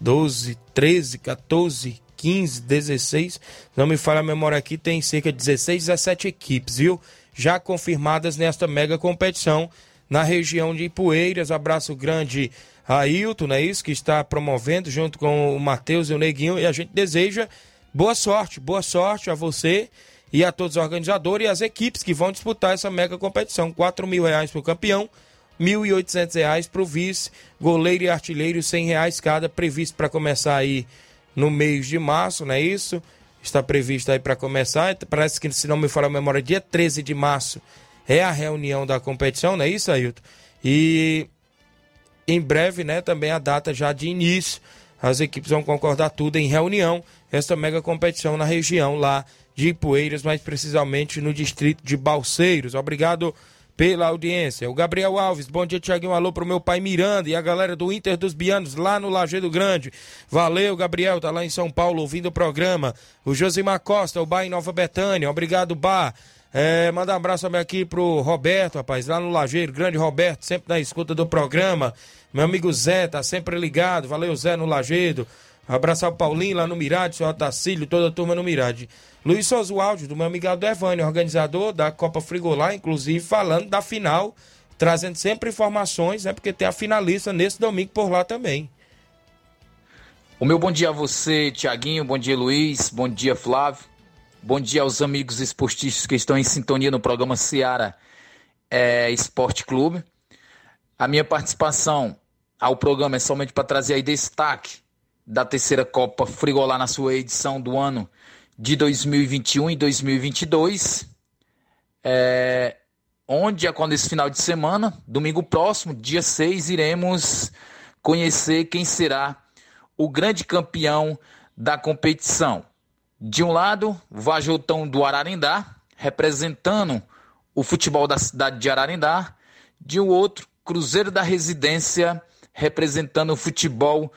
doze, treze, 14, 15, 16. Não me falha a memória aqui, tem cerca de 16, 17 equipes, viu? Já confirmadas nesta mega competição na região de Ipueiras. Abraço grande Ailton, é isso? Que está promovendo junto com o Matheus e o Neguinho. E a gente deseja boa sorte, boa sorte a você e a todos os organizadores e as equipes que vão disputar essa mega competição. 4 mil reais para o campeão, R$ 1.800 para o vice, goleiro e artilheiro, R$ reais cada, previsto para começar aí no mês de março, não é isso? Está previsto aí para começar, parece que, se não me falar a memória, dia 13 de março é a reunião da competição, não é isso, Ailton? E em breve, né, também a data já de início. As equipes vão concordar tudo em reunião, esta mega competição na região lá de Ipueiras, mais precisamente no distrito de Balseiros. Obrigado pela audiência. O Gabriel Alves, bom dia, Tiaguinho. Alô pro meu pai Miranda e a galera do Inter dos Bianos lá no Lajeado Grande. Valeu, Gabriel, tá lá em São Paulo ouvindo o programa. O Josimar Costa, o Bar em Nova Betânia. Obrigado, Bar. É, manda um abraço também aqui pro Roberto, rapaz, lá no Lajeiro, grande Roberto, sempre na escuta do programa. Meu amigo Zé, tá sempre ligado. Valeu, Zé, no Lajeiro. Abraçar o Paulinho lá no Mirade, o senhor Otacílio, toda a turma no Mirade. Luiz Souza, o áudio do meu amigo Aldo Evânio, organizador da Copa Frigolá, inclusive falando da final, trazendo sempre informações, né? Porque tem a finalista nesse domingo por lá também. O meu bom dia a você, Tiaguinho, bom dia, Luiz, bom dia, Flávio. Bom dia aos amigos esportistas que estão em sintonia no programa Seara é, Esporte Clube. A minha participação ao programa é somente para trazer aí destaque da terceira Copa Frigolá na sua edição do ano de 2021 e 2022. É, onde, quando esse final de semana, domingo próximo, dia 6, iremos conhecer quem será o grande campeão da competição. De um lado, Vajotão do Ararindá, representando o futebol da cidade de Ararindá. De um outro, Cruzeiro da Residência, representando o futebol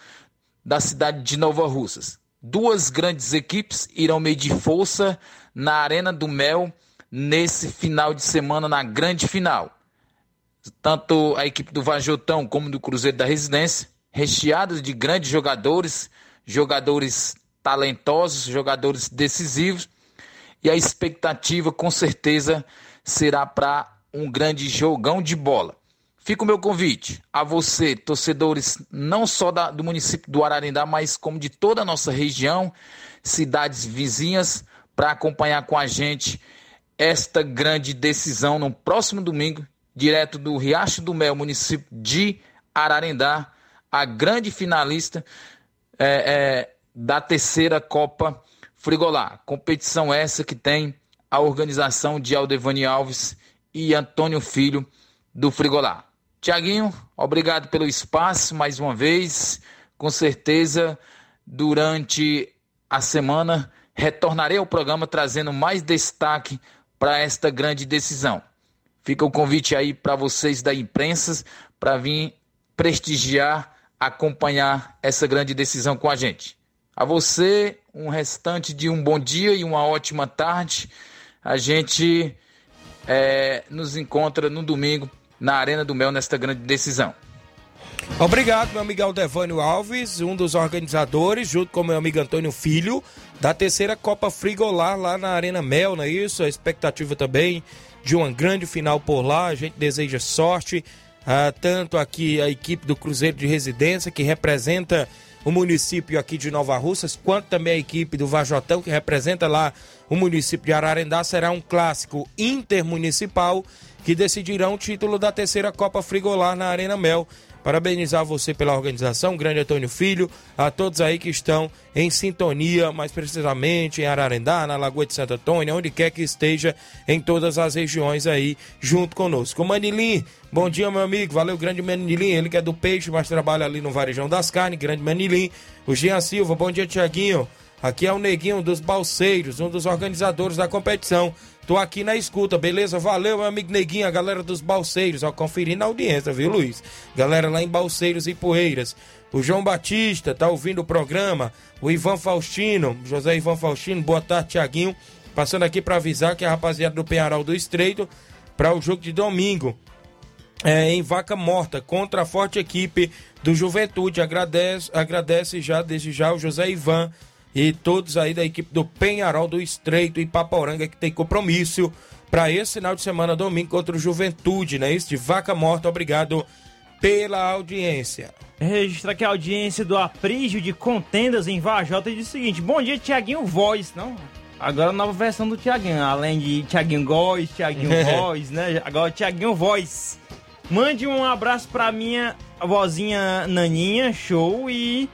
da cidade de Nova Russas. Duas grandes equipes irão medir força na Arena do Mel nesse final de semana, na grande final. Tanto a equipe do Vajotão como do Cruzeiro da Residência, recheados de grandes jogadores, jogadores talentosos, jogadores decisivos. E a expectativa, com certeza, será para um grande jogão de bola. Fica o meu convite a você, torcedores, não só da, do município do Ararindá, mas como de toda a nossa região, cidades vizinhas, para acompanhar com a gente esta grande decisão no próximo domingo, direto do Riacho do Mel, município de Ararindá, a grande finalista. É, é, da terceira Copa Frigolá. Competição essa que tem a organização de Aldevani Alves e Antônio Filho do Frigolá. Tiaguinho, obrigado pelo espaço mais uma vez. Com certeza, durante a semana, retornarei ao programa trazendo mais destaque para esta grande decisão. Fica o convite aí para vocês da imprensa para vir prestigiar, acompanhar essa grande decisão com a gente. A você, um restante de um bom dia e uma ótima tarde. A gente é, nos encontra no domingo na Arena do Mel nesta grande decisão. Obrigado, meu amigo Aldevânio Alves, um dos organizadores, junto com meu amigo Antônio Filho, da terceira Copa Frigolar lá na Arena Mel, não é isso? A expectativa também de uma grande final por lá. A gente deseja sorte, ah, tanto aqui a equipe do Cruzeiro de Residência, que representa o município aqui de Nova Russas, quanto também a equipe do Vajotão, que representa lá o município de Ararendá. Será um clássico intermunicipal que decidirá o título da terceira Copa Frigolar na Arena Mel. Parabenizar você pela organização, grande Antônio Filho, a todos aí que estão em sintonia, mais precisamente em Ararendá, na Lagoa de Santo Antônio, onde quer que esteja, em todas as regiões aí, junto conosco. Manilim, bom dia, meu amigo, valeu, grande Manilim, ele que é do peixe, mas trabalha ali no Varejão das Carnes, grande Manilim. O Jean Silva, bom dia, Tiaguinho. Aqui é o Neguinho dos Balseiros, um dos organizadores da competição. Tô aqui na escuta, beleza? Valeu, meu amigo Neguinho, a galera dos Balseiros, ó, conferindo a audiência, viu, Luiz? Galera lá em Balseiros e Poeiras. O João Batista tá ouvindo o programa. O Ivan Faustino, José Ivan Faustino, boa tarde, Tiaguinho. Passando aqui para avisar que a rapaziada do Penharal do Estreito, para o jogo de domingo, é, em Vaca Morta, contra a forte equipe do Juventude. Agradece, agradece já, desde já, o José Ivan e todos aí da equipe do Penharol do Estreito e Paporanga que tem compromisso para esse final de semana, domingo, contra o Juventude, né? Isso de Vaca Morta. Obrigado pela audiência. Registrar aqui a audiência do Aprígio de Contendas em Vajota e diz o seguinte: Bom dia, Tiaguinho Voz, não? Agora a nova versão do Tiaguinho, além de Tiaguinho Góes, Tiaguinho Voz, né? Agora Tiaguinho Voz. Mande um abraço pra minha vozinha Naninha, show, e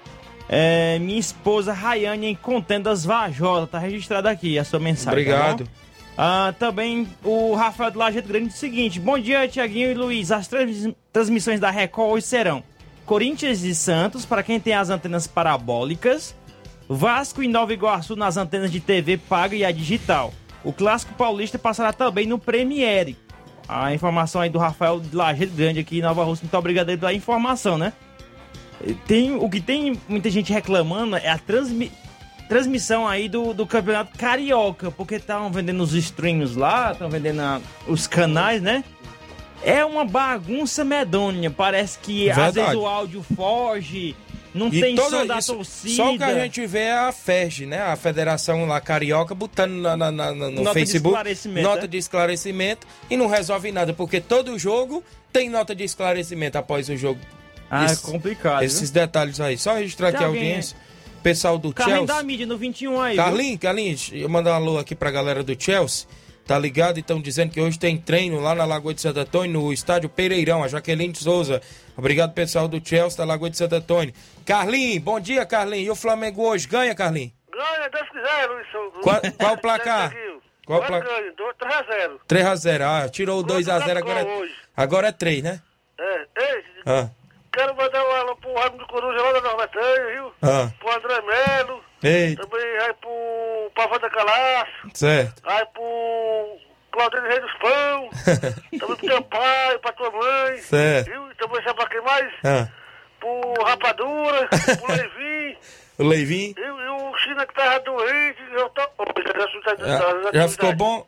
é, minha esposa Rayane em Contendas Vajota. Tá registrado aqui a sua mensagem. Obrigado. Tá bom? Ah, também o Rafael do Lajeito Grande diz o seguinte: Bom dia, Tiaguinho e Luiz. As trans- transmissões da Record hoje serão Corinthians e Santos, para quem tem as antenas parabólicas, Vasco e Nova Iguaçu nas antenas de TV paga e a digital. O Clássico Paulista passará também no Premiere. A informação aí do Rafael de Lajeito Grande aqui em Nova Rússia. Muito obrigado aí pela informação, né? Tem, o que tem muita gente reclamando é a transmi- transmissão aí do, do campeonato carioca, porque estavam vendendo os streams lá, estão vendendo a- os canais, né? É uma bagunça medonha. Parece que às Verdade. vezes o áudio foge, não E tem som da isso- torcida. Só o que a gente vê é a FEG, né? A Federação lá Carioca botando na- na- na- no Nota de Facebook esclarecimento, nota né? de esclarecimento e não resolve nada, porque todo jogo tem nota de esclarecimento após o jogo. Ah, é complicado, Esses viu? detalhes aí. Só registrar aqui a alguém- audiência. Pessoal do Carlinho Chelsea. da mídia no 21 aí. Carlinhos, Carlinhos, eu mandar um alô aqui pra galera do Chelsea. Tá ligado? Estão dizendo que hoje tem treino lá na Lagoa de Santo Antônio, no estádio Pereirão, a Jaqueline de Souza. Obrigado, pessoal do Chelsea, da Lagoa de Santo Antônio. Carlinhos, bom dia, Carlinhos. E o Flamengo hoje ganha, Carlinhos? Ganha, Deus quiser, Luiz. Qual, qual o placar? Qual o placar? ganha, 3x0. 3x0. Ah, tirou o 2x0, agora, é- agora é 3, né? É, ei, Ah, quero mandar um alô pro Raimundo do Coruja lá da Nova Betânia, viu? ah, Pro André Melo. Também aí pro Pavão da Calaço. certo. Aí pro Claudine Rei dos Pão. também pro teu pai, pra tua mãe. Certo. Viu? E também sabe pra quem mais? Ah, Pro Rapadura, pro Levi. o Leivinho. E, e o China que tava doente. Eu tô... Já, já, Já, já ficou bom?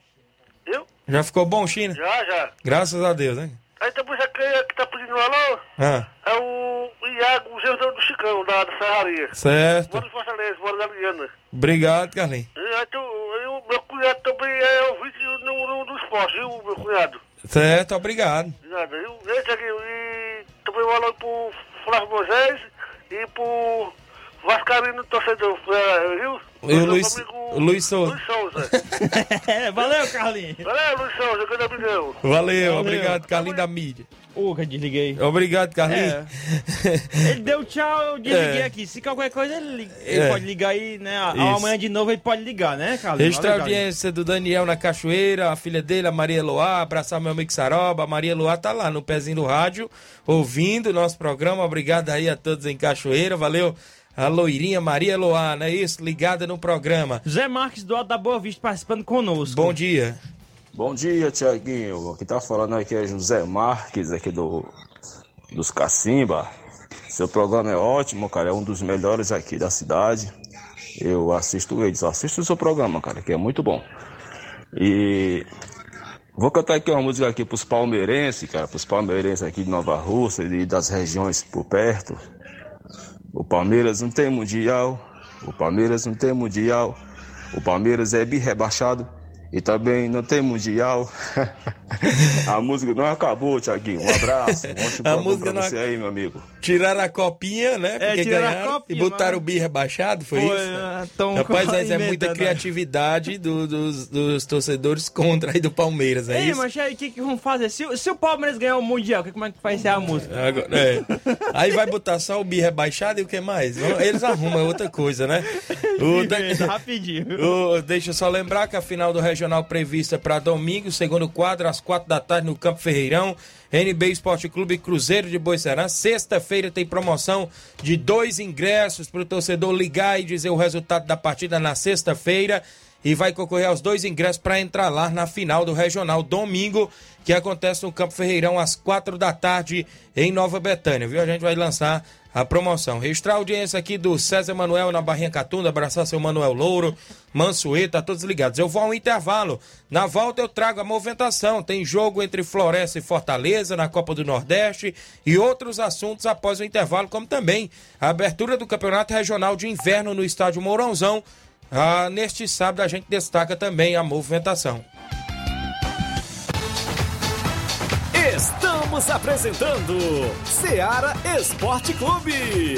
Viu? Já ficou bom, China? Já, já. Graças a Deus, né? Aí depois aquele que tá pedindo um alô Ah, é o Iago, o do Chicão, da, da Serraria. certo. Mora em Fortaleza, mora na Liana. Obrigado, Carlinhos. E aí tu, o meu cunhado também é ouvinte no, no, no esporte, viu, meu cunhado? Certo, obrigado. De viu? E, Tiaguinho, e também um alô pro Flávio Moisés e pro Vascarino torcedor, é, viu? E o Luiz, o Luiz Souza. Luiz Souza. É, valeu, Carlinhos. Valeu, Luiz Souza, grande amigão. Valeu, obrigado, Carlinhos da mídia. Ô, que desliguei. Obrigado, Carlinhos. Ele deu tchau, eu desliguei É. aqui. Se qualquer coisa, ele, ele É. pode ligar aí, né? Isso. Amanhã de novo ele pode ligar, né, Carlinhos? Registrar a Valeu, Carlinhos. audiência do Daniel na Cachoeira, a filha dele, a Maria Loá, abraçar meu amigo Saroba. A Maria Loá tá lá no pezinho do rádio, ouvindo o nosso programa. Obrigado aí a todos em Cachoeira, valeu. A loirinha Maria Loá, não é isso? Ligada no programa. Zé Marques do Alto da Boa Vista participando conosco. Bom dia. Bom dia, Tiaguinho. Aqui tá falando aqui é José Marques, aqui do dos Cacimba. Seu programa é ótimo, cara. É um dos melhores aqui da cidade. Eu assisto eles, assisto o seu programa, cara, que é muito bom. E vou cantar aqui uma música aqui pros palmeirenses, cara, pros palmeirenses aqui de Nova Rússia e das regiões por perto. O Palmeiras não tem mundial, o Palmeiras não tem mundial, o Palmeiras é bi rebaixado e também não tem mundial. a música não acabou, Tiaguinho. Um abraço. Um A música pra não você aí, meu amigo. Tiraram a copinha, né? É, Porque a ganharam copinha, e botaram mas- o bi rebaixado, foi, Foi, isso? ah, tão Rapaz, mas é muita né? criatividade do- dos, dos torcedores contra aí do Palmeiras, é Ei, isso? mas aí o que, que vão fazer? Se, o- se o Palmeiras ganhar o Mundial, que- como é que vai ser a música? Agora, é. Aí vai botar só o bi rebaixado e o que mais? Eles arrumam outra coisa, né? O Inventa, rapidinho. O- deixa eu só lembrar que a final do Regional prevista para domingo, segundo quadro, às quatro da tarde, no Campo Ferreirão. NB Esporte Clube Cruzeiro de Boicerã. Sexta-feira tem promoção de dois ingressos para o torcedor ligar e dizer o resultado da partida na sexta-feira. E vai concorrer aos dois ingressos para entrar lá na final do Regional domingo, que acontece no Campo Ferreirão às quatro da tarde em Nova Betânia, viu? A gente vai lançar a promoção. Registrar a audiência aqui do César Manuel na Barrinha Catunda, abraçar seu Manuel Louro, Mansueta, todos ligados. Eu vou ao intervalo. Na volta eu trago a movimentação. Tem jogo entre Floresta e Fortaleza na Copa do Nordeste e outros assuntos após o intervalo, como também a abertura do Campeonato Regional de Inverno no Estádio Mourãozão. Ah, neste sábado a gente destaca também a movimentação. Estamos apresentando Seara Esporte Clube.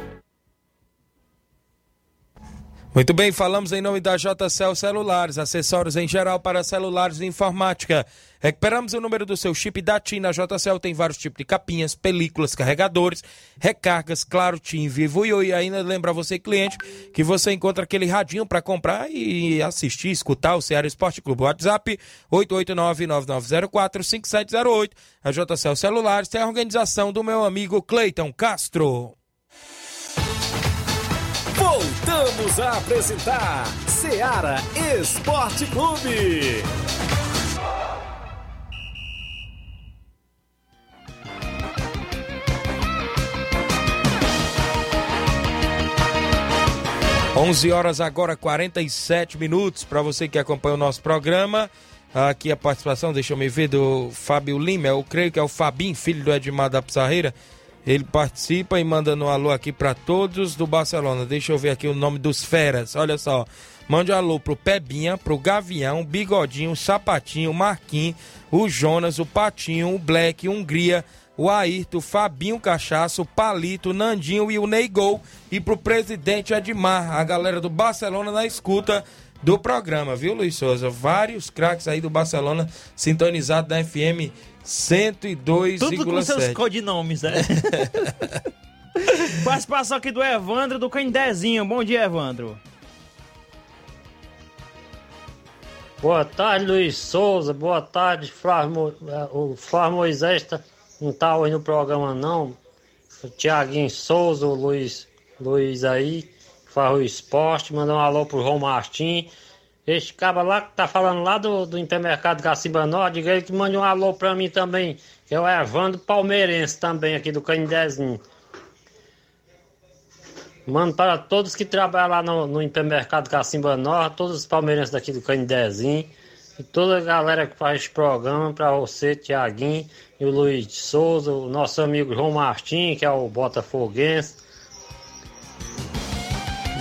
Muito bem, falamos em nome da JCL Celulares, acessórios em geral para celulares e informática. Recuperamos o número do seu chip da TIM. Na JCL tem vários tipos de capinhas, películas, carregadores, recargas, claro, TIM, Vivo e Oi. Ainda lembra você, cliente, que você encontra aquele radinho para comprar e assistir, escutar o Ceará Esporte Clube. WhatsApp 889-9904-5708. A JCL Celulares tem a organização do meu amigo Cleiton Castro. Voltamos a apresentar Seara Esporte Clube. Onze horas agora, 47 minutos. Para você que acompanha o nosso programa, aqui a participação, deixa eu me ver, do Fábio Lima. Eu creio que é o Fabinho, filho do Edmar da Pizarreira. Ele participa e manda um alô aqui para todos do Barcelona. Deixa eu ver aqui o nome dos feras. Olha só. Mande um alô pro Pebinha, pro Gavião, Bigodinho, Sapatinho, Marquinhos, o Jonas, o Patinho, o Black, Hungria, o Ayrton, o Fabinho Cachaço, o Palito, Nandinho e o Neigol. E pro presidente Edmar, a galera do Barcelona na escuta do programa, viu, Luiz Souza? Vários craques aí do Barcelona sintonizados da FM 102,7. Tudo com seus codinomes, né? Participação aqui do Evandro do Candezinho. Bom dia, Evandro. Boa tarde, Luiz Souza. Boa tarde, Flávio, eh, o Flávio Moisés tá, não tá hoje no programa, não. O Tiaguinho Souza, o Luiz, Luiz aí, faz o esporte. Mandar um alô pro João Martim. Este cara lá que tá falando lá do, do Intermercado Cacimba Norte, diga ele que mande um alô pra mim também, que é o Evandro Palmeirense também, aqui do Candezinho. Mano, para todos que trabalham lá no, no Hipermercado Cacimba Norte, todos os palmeirenses daqui do Candezinho, e toda a galera que faz esse programa, para você, Tiaguinho, e o Luiz Souza, o nosso amigo João Martins, que é o Botafoguense.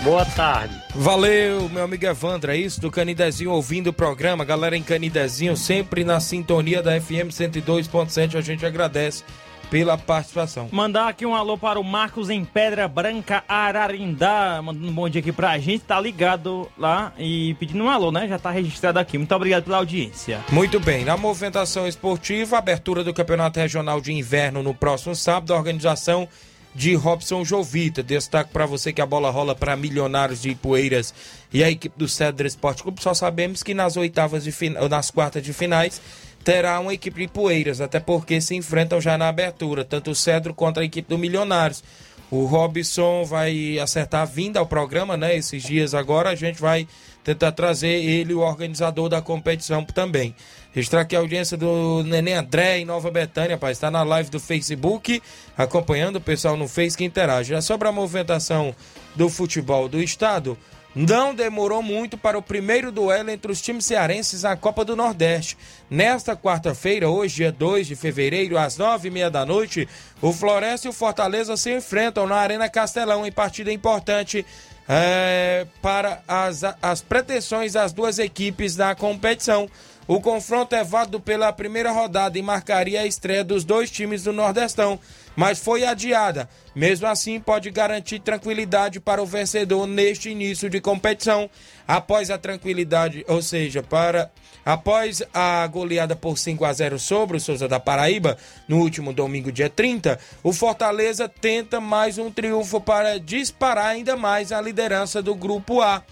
Boa tarde. Valeu, meu amigo Evandro, é isso do Canidezinho ouvindo o programa. Galera em Canidezinho, sempre na sintonia da FM 102.7, a gente agradece pela participação. Mandar aqui um alô para o Marcos em Pedra Branca, Ararindá, mandando um bom dia aqui pra gente, tá ligado lá e pedindo um alô, né? Já tá registrado aqui. Muito obrigado pela audiência. Muito bem, na movimentação esportiva, abertura do Campeonato Regional de Inverno no próximo sábado, a organização de Robson Jovita. Destaco para você que a bola rola para Milionários de Ipueiras e a equipe do Cedro Esporte Clube. Só sabemos que nas oitavas de final, nas quartas de finais terá uma equipe de Ipueiras, até porque se enfrentam já na abertura, tanto o Cedro contra a equipe do Milionários. O Robson vai acertar a vinda ao programa, né? Esses dias agora a gente vai tentar trazer ele, o organizador da competição também. Registrar aqui a audiência do Neném André em Nova Betânia, rapaz. Está na live do Facebook, acompanhando o pessoal no Face que interage. Já sobre a movimentação do futebol do estado, não demorou muito para o primeiro duelo entre os times cearenses na Copa do Nordeste. Nesta quarta-feira, hoje, dia 2 de fevereiro, às nove e meia da noite, o Floresta e o Fortaleza se enfrentam na Arena Castelão em partida importante é, para as, as pretensões das duas equipes na competição. O confronto é válido pela primeira rodada e marcaria a estreia dos dois times do Nordestão, mas foi adiada. Mesmo assim, pode garantir tranquilidade para o vencedor neste início de competição. Após a tranquilidade, ou seja, para após a goleada por 5 a 0 sobre o Souza da Paraíba no último domingo, dia 30, o Fortaleza tenta mais um triunfo para disparar ainda mais a liderança do grupo A.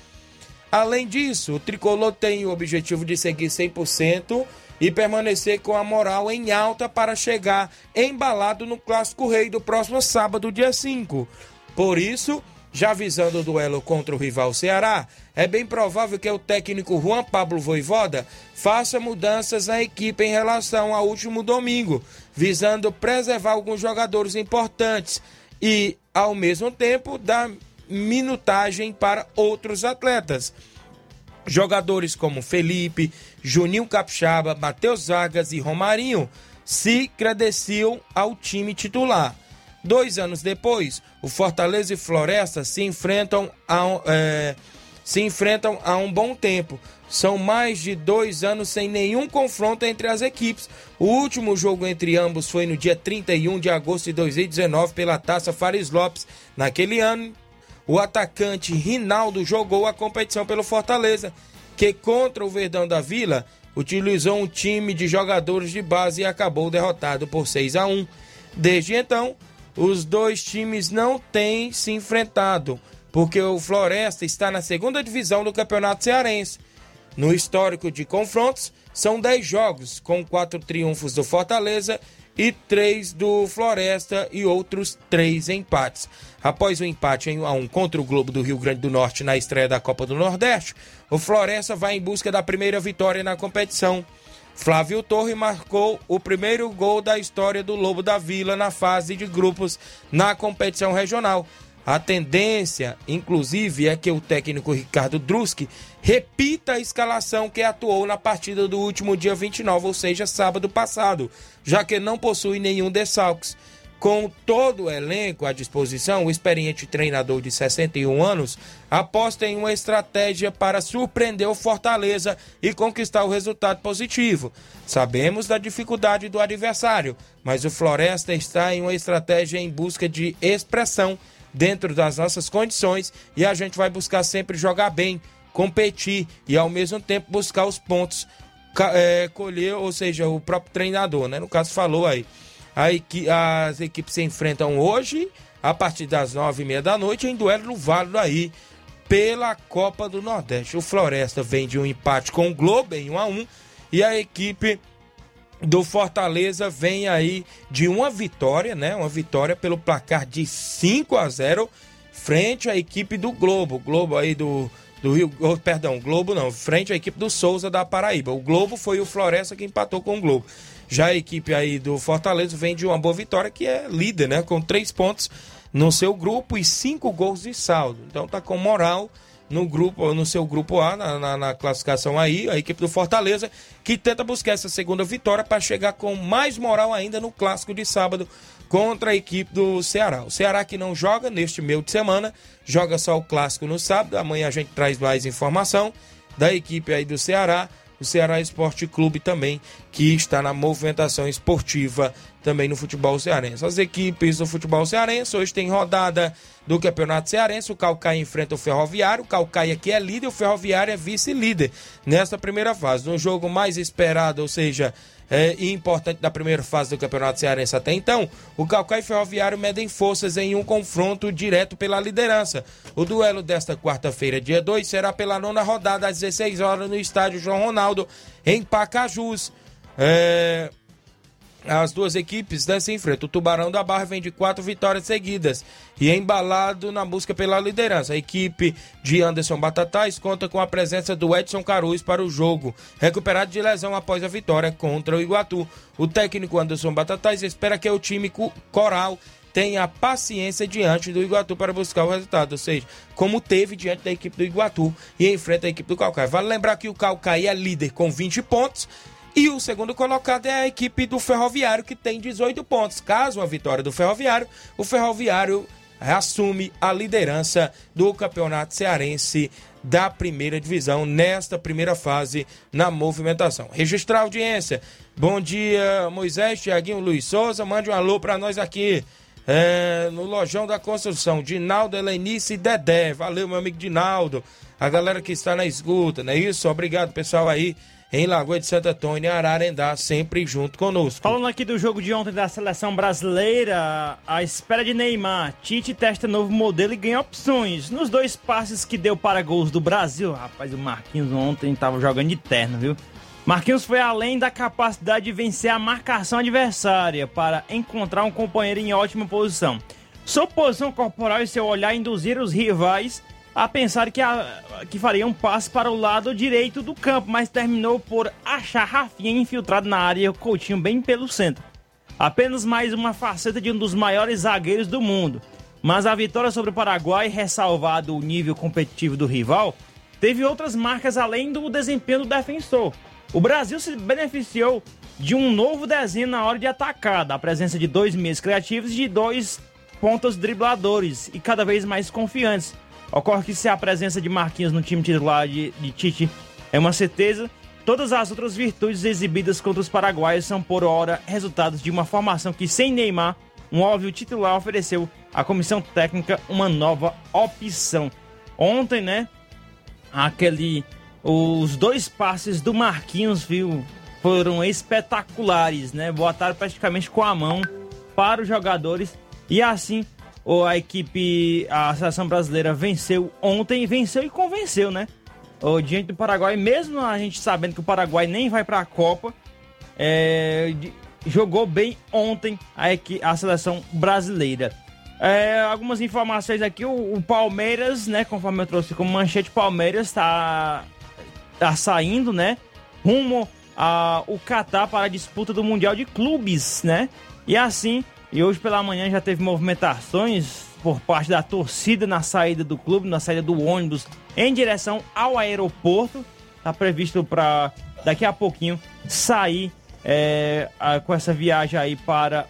Além disso, o tricolor tem o objetivo de seguir 100% e permanecer com a moral em alta para chegar embalado no Clássico Rei do próximo sábado, dia 5. Por isso, já visando o duelo contra o rival Ceará, é bem provável que o técnico Juan Pablo Voivoda faça mudanças na equipe em relação ao último domingo, visando preservar alguns jogadores importantes e, ao mesmo tempo, dar minutagem para outros atletas. Jogadores como Felipe, Juninho Capixaba, Matheus Vargas e Romarinho se credenciam ao time titular. Dois anos depois, o Fortaleza e Floresta se enfrentam a, é, se enfrentam há um bom tempo. São mais de dois anos sem nenhum confronto entre as equipes. O último jogo entre ambos foi no dia 31 de agosto de 2019 pela Taça Fares Lopes. Naquele ano, o atacante Rinaldo jogou a competição pelo Fortaleza, que contra o Verdão da Vila utilizou um time de jogadores de base e acabou derrotado por 6 a 1. Desde então, os dois times não têm se enfrentado, porque o Floresta está na segunda divisão do Campeonato Cearense. No histórico de confrontos, são 10 jogos, com quatro triunfos do Fortaleza e três do Floresta e outros três empates. Após o empate em 1 a 1 contra o Globo do Rio Grande do Norte na estreia da Copa do Nordeste, o Floresta vai em busca da primeira vitória na competição. Flávio Torre marcou o primeiro gol da história do Lobo da Vila na fase de grupos na competição regional. A tendência, inclusive, é que o técnico Ricardo Druski repita a escalação que atuou na partida do último dia 29, ou seja, sábado passado, já que não possui nenhum desfalques. Com todo o elenco à disposição, o experiente treinador de 61 anos aposta em uma estratégia para surpreender o Fortaleza e conquistar o resultado positivo. Sabemos da dificuldade do adversário, mas o Floresta está em uma estratégia em busca de expressão dentro das nossas condições e a gente vai buscar sempre jogar bem, competir e ao mesmo tempo buscar os pontos, é, colher, ou seja, o próprio treinador, né? No caso, falou aí. Equi as equipes se enfrentam hoje, a partir das nove e meia da noite, em duelo no Vale do aí pela Copa do Nordeste. O Floresta vem de um empate com o Globo em 1 a 1 e a equipe do Fortaleza vem aí de uma vitória, né? Uma vitória pelo placar de 5 a 0 frente à equipe do Globo. Globo aí do, do Rio, oh, perdão, Globo não, frente à equipe do Souza da Paraíba. O Globo foi o Floresta que empatou com o Globo. Já a equipe aí do Fortaleza vem de uma boa vitória, que é líder, né? Com três pontos no seu grupo e cinco gols de saldo. Então tá com moral no grupo, no seu grupo A, na, na, na classificação aí, a equipe do Fortaleza, que tenta buscar essa segunda vitória para chegar com mais moral ainda no clássico de sábado contra a equipe do Ceará. O Ceará que não joga neste meio de semana, joga só o clássico no sábado. Amanhã a gente traz mais informação da equipe aí do Ceará o Ceará Esporte Clube também, que está na movimentação esportiva também no futebol cearense. As equipes do futebol cearense hoje tem rodada do Campeonato Cearense. O Calcaia enfrenta o Ferroviário. O Calcaia que é líder, o Ferroviário é vice-líder nesta primeira fase. No jogo mais esperado, ou seja, é, e importante da primeira fase do Campeonato Cearense até então, o Calcaia e Ferroviário medem forças em um confronto direto pela liderança. O duelo desta quarta-feira, dia 2, será pela nona rodada às 16 horas no estádio João Ronaldo, em Pacajus. É, as duas equipes né, se enfrentam. O Tubarão da Barra vem de quatro vitórias seguidas e é embalado na busca pela liderança. A equipe de Anderson Batatais conta com a presença do Edson Caruz para o jogo, recuperado de lesão após a vitória contra o Iguatu. O técnico Anderson Batatais espera que o time coral tenha paciência diante do Iguatu para buscar o resultado, ou seja, como teve diante da equipe do Iguatu e enfrenta a equipe do Calcaia. Vale lembrar que o Calcaia é líder com 20 pontos e o segundo colocado é a equipe do Ferroviário, que tem 18 pontos. Caso a vitória do Ferroviário, o Ferroviário assume a liderança do Campeonato Cearense da primeira divisão nesta primeira fase na movimentação. Registrar a audiência. Bom dia, Moisés, Tiaguinho, Luiz Souza. Mande um alô para nós aqui é, no Lojão da Construção. Dinaldo, Helenice e Dedé. Valeu, meu amigo Dinaldo. A galera que está na escuta, não é isso? Obrigado, pessoal aí em Lagoa de Santo Antônio e Ararendá, sempre junto conosco. Falando aqui do jogo de ontem da seleção brasileira, a espera de Neymar, Tite testa novo modelo e ganha opções. Nos dois passes que deu para gols do Brasil, rapaz, o Marquinhos ontem estava jogando de terno, viu? Marquinhos foi além da capacidade de vencer a marcação adversária para encontrar um companheiro em ótima posição. Sua posição corporal e seu olhar induziram os rivais a pensar que, a, que faria um passe para o lado direito do campo, mas terminou por achar Rafinha infiltrado na área e o Coutinho bem pelo centro. Apenas mais uma faceta de um dos maiores zagueiros do mundo. Mas a vitória sobre o Paraguai, ressalvado o nível competitivo do rival, teve outras marcas além do desempenho do defensor. O Brasil se beneficiou de um novo desenho na hora de atacar, da presença de dois meios criativos e de dois pontos dribladores e cada vez mais confiantes, Ocorre que se a presença de Marquinhos no time titular de, de Tite é uma certeza, todas as outras virtudes exibidas contra os paraguaios são por hora resultados de uma formação que sem Neymar, um óbvio titular ofereceu à comissão técnica uma nova opção. Ontem, né, aquele os dois passes do Marquinhos, viu, foram espetaculares, né? Botaram praticamente com a mão para os jogadores e assim a equipe, a seleção brasileira venceu ontem, venceu e convenceu, né? O diante do Paraguai, mesmo a gente sabendo que o Paraguai nem vai para a Copa, é, jogou bem ontem a, a seleção brasileira. É, algumas informações aqui, o, o, Palmeiras, né, conforme eu trouxe como manchete, Palmeiras está tá saindo, né, rumo ao Catar para a disputa do Mundial de Clubes, né? E assim, e hoje pela manhã já teve movimentações por parte da torcida na saída do clube, na saída do ônibus em direção ao aeroporto. Está previsto para daqui a pouquinho sair é, a, com essa viagem aí para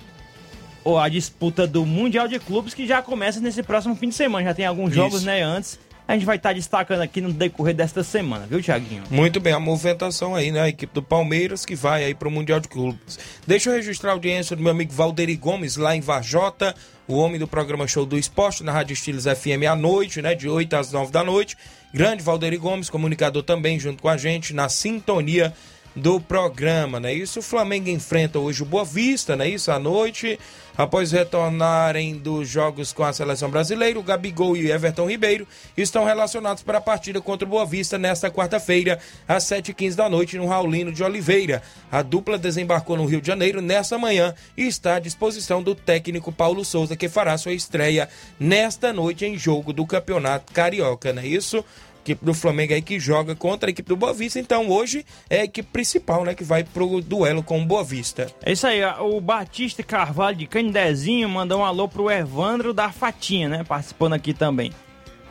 a disputa do Mundial de Clubes que já começa nesse próximo fim de semana. Já tem alguns Isso. jogos, né, antes a gente vai estar tá destacando aqui no decorrer desta semana, viu, Tiaguinho? Muito bem, a movimentação aí, né? A equipe do Palmeiras que vai aí para o Mundial de Clubes. Deixa eu registrar a audiência do meu amigo Valderi Gomes, lá em Varjota, o homem do programa Show do Esporte, na Rádio Estilos FM à noite, né? De 8 às 9 da noite. Grande Valderi Gomes, comunicador também, junto com a gente, na sintonia do programa, né? Isso o Flamengo enfrenta hoje o Boa Vista, né? Isso à noite, após retornarem dos jogos com a seleção brasileira, o Gabigol e o Everton Ribeiro estão relacionados para a partida contra o Boa Vista nesta quarta-feira, às 7h15 da noite, no Raulino de Oliveira. A dupla desembarcou no Rio de Janeiro nesta manhã e está à disposição do técnico Paulo Souza, que fará sua estreia nesta noite em jogo do Campeonato Carioca, não é isso? Equipe do Flamengo aí que joga contra a equipe do Boa Vista. Então hoje é a equipe principal, né, que vai pro duelo com o Boa Vista. É isso aí, o Batista Carvalho de Candezinho mandou um alô pro Evandro da Fatinha, né, participando aqui também.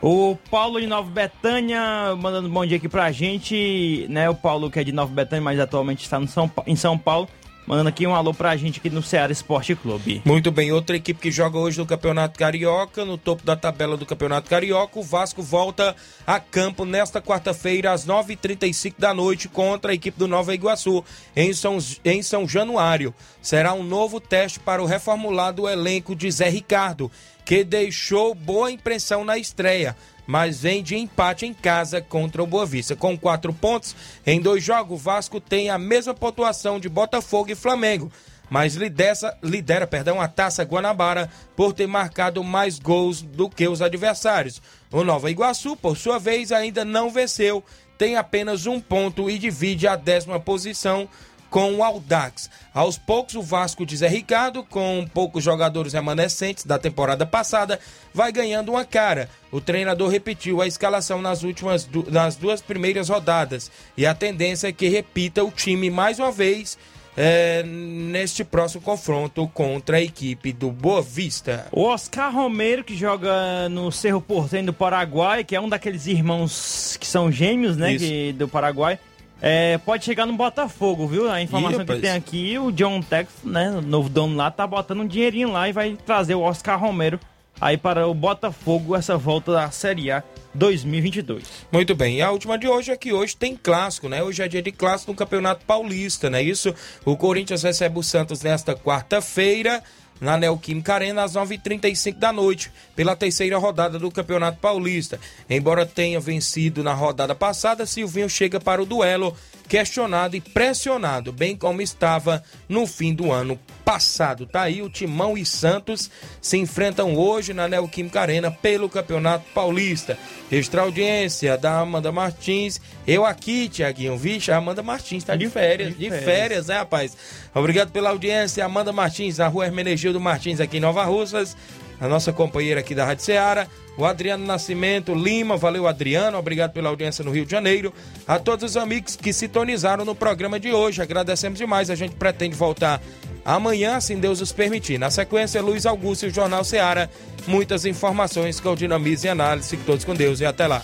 O Paulo de Nova Betânia mandando um bom dia aqui pra gente, né? O Paulo que é de Nova Betânia, mas atualmente está no São, em São Paulo, mandando aqui um alô pra gente aqui no Ceará Esporte Clube. Muito bem, outra equipe que joga hoje no Campeonato Carioca, no topo da tabela do Campeonato Carioca, o Vasco volta a campo nesta quarta-feira, às 9h35 da noite, contra a equipe do Nova Iguaçu, em São, em São Januário. Será um novo teste para o reformulado elenco de Zé Ricardo, que deixou boa impressão na estreia. Mas vem de empate em casa contra o Boa Vista. Com quatro pontos em dois jogos, o Vasco tem a mesma pontuação de Botafogo e Flamengo mas lidera, lidera perdão, a Taça Guanabara por ter marcado mais gols do que os adversários. O Nova Iguaçu, por sua vez, ainda não venceu, tem apenas um ponto e divide a décima posição com o Aldax. Aos poucos, o Vasco de Zé Ricardo, com poucos jogadores remanescentes da temporada passada, vai ganhando uma cara. O treinador repetiu a escalação nas últimas du nas duas primeiras rodadas e a tendência é que repita o time mais uma vez é, neste próximo confronto contra a equipe do Boa Vista. O Oscar Romero, que joga no Cerro Porteño do Paraguai, que é um daqueles irmãos que são gêmeos, né, que, do Paraguai, é, pode chegar no Botafogo, viu? A informação Ih, que tem aqui, o John Tex, né, o novo dono lá, tá botando um dinheirinho lá e vai trazer o Oscar Romero aí para o Botafogo essa volta da Série A 2022. Muito bem, e a última de hoje é que hoje tem clássico, né? Hoje é dia de clássico no Campeonato Paulista, né? Isso, o Corinthians recebe o Santos nesta quarta-feira, na Neoquímica Arena, às 9h35 da noite, pela terceira rodada do Campeonato Paulista. Embora tenha vencido na rodada passada, Silvinho chega para o duelo questionado e pressionado, bem como estava no fim do ano passado. Tá aí o Timão e Santos se enfrentam hoje na Neoquímica Arena pelo Campeonato Paulista. Extra audiência da Amanda Martins. Eu aqui, Tiaguinho. Vixe, a Amanda Martins tá de férias. De férias. férias, né, rapaz? Obrigado pela audiência. Amanda Martins, na rua Hermenegildo Martins, aqui em Nova Russas. A nossa companheira aqui da Rádio Ceará. O Adriano Nascimento Lima, valeu Adriano, obrigado pela audiência no Rio de Janeiro. A todos os amigos que sintonizaram no programa de hoje, agradecemos demais. A gente pretende voltar amanhã, se Deus os permitir. Na sequência, Luiz Augusto e o Jornal Ceará. Muitas informações com dinamismo e análise. Fique todos com Deus e até lá.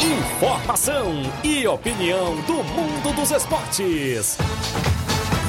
Informação e opinião do mundo dos esportes.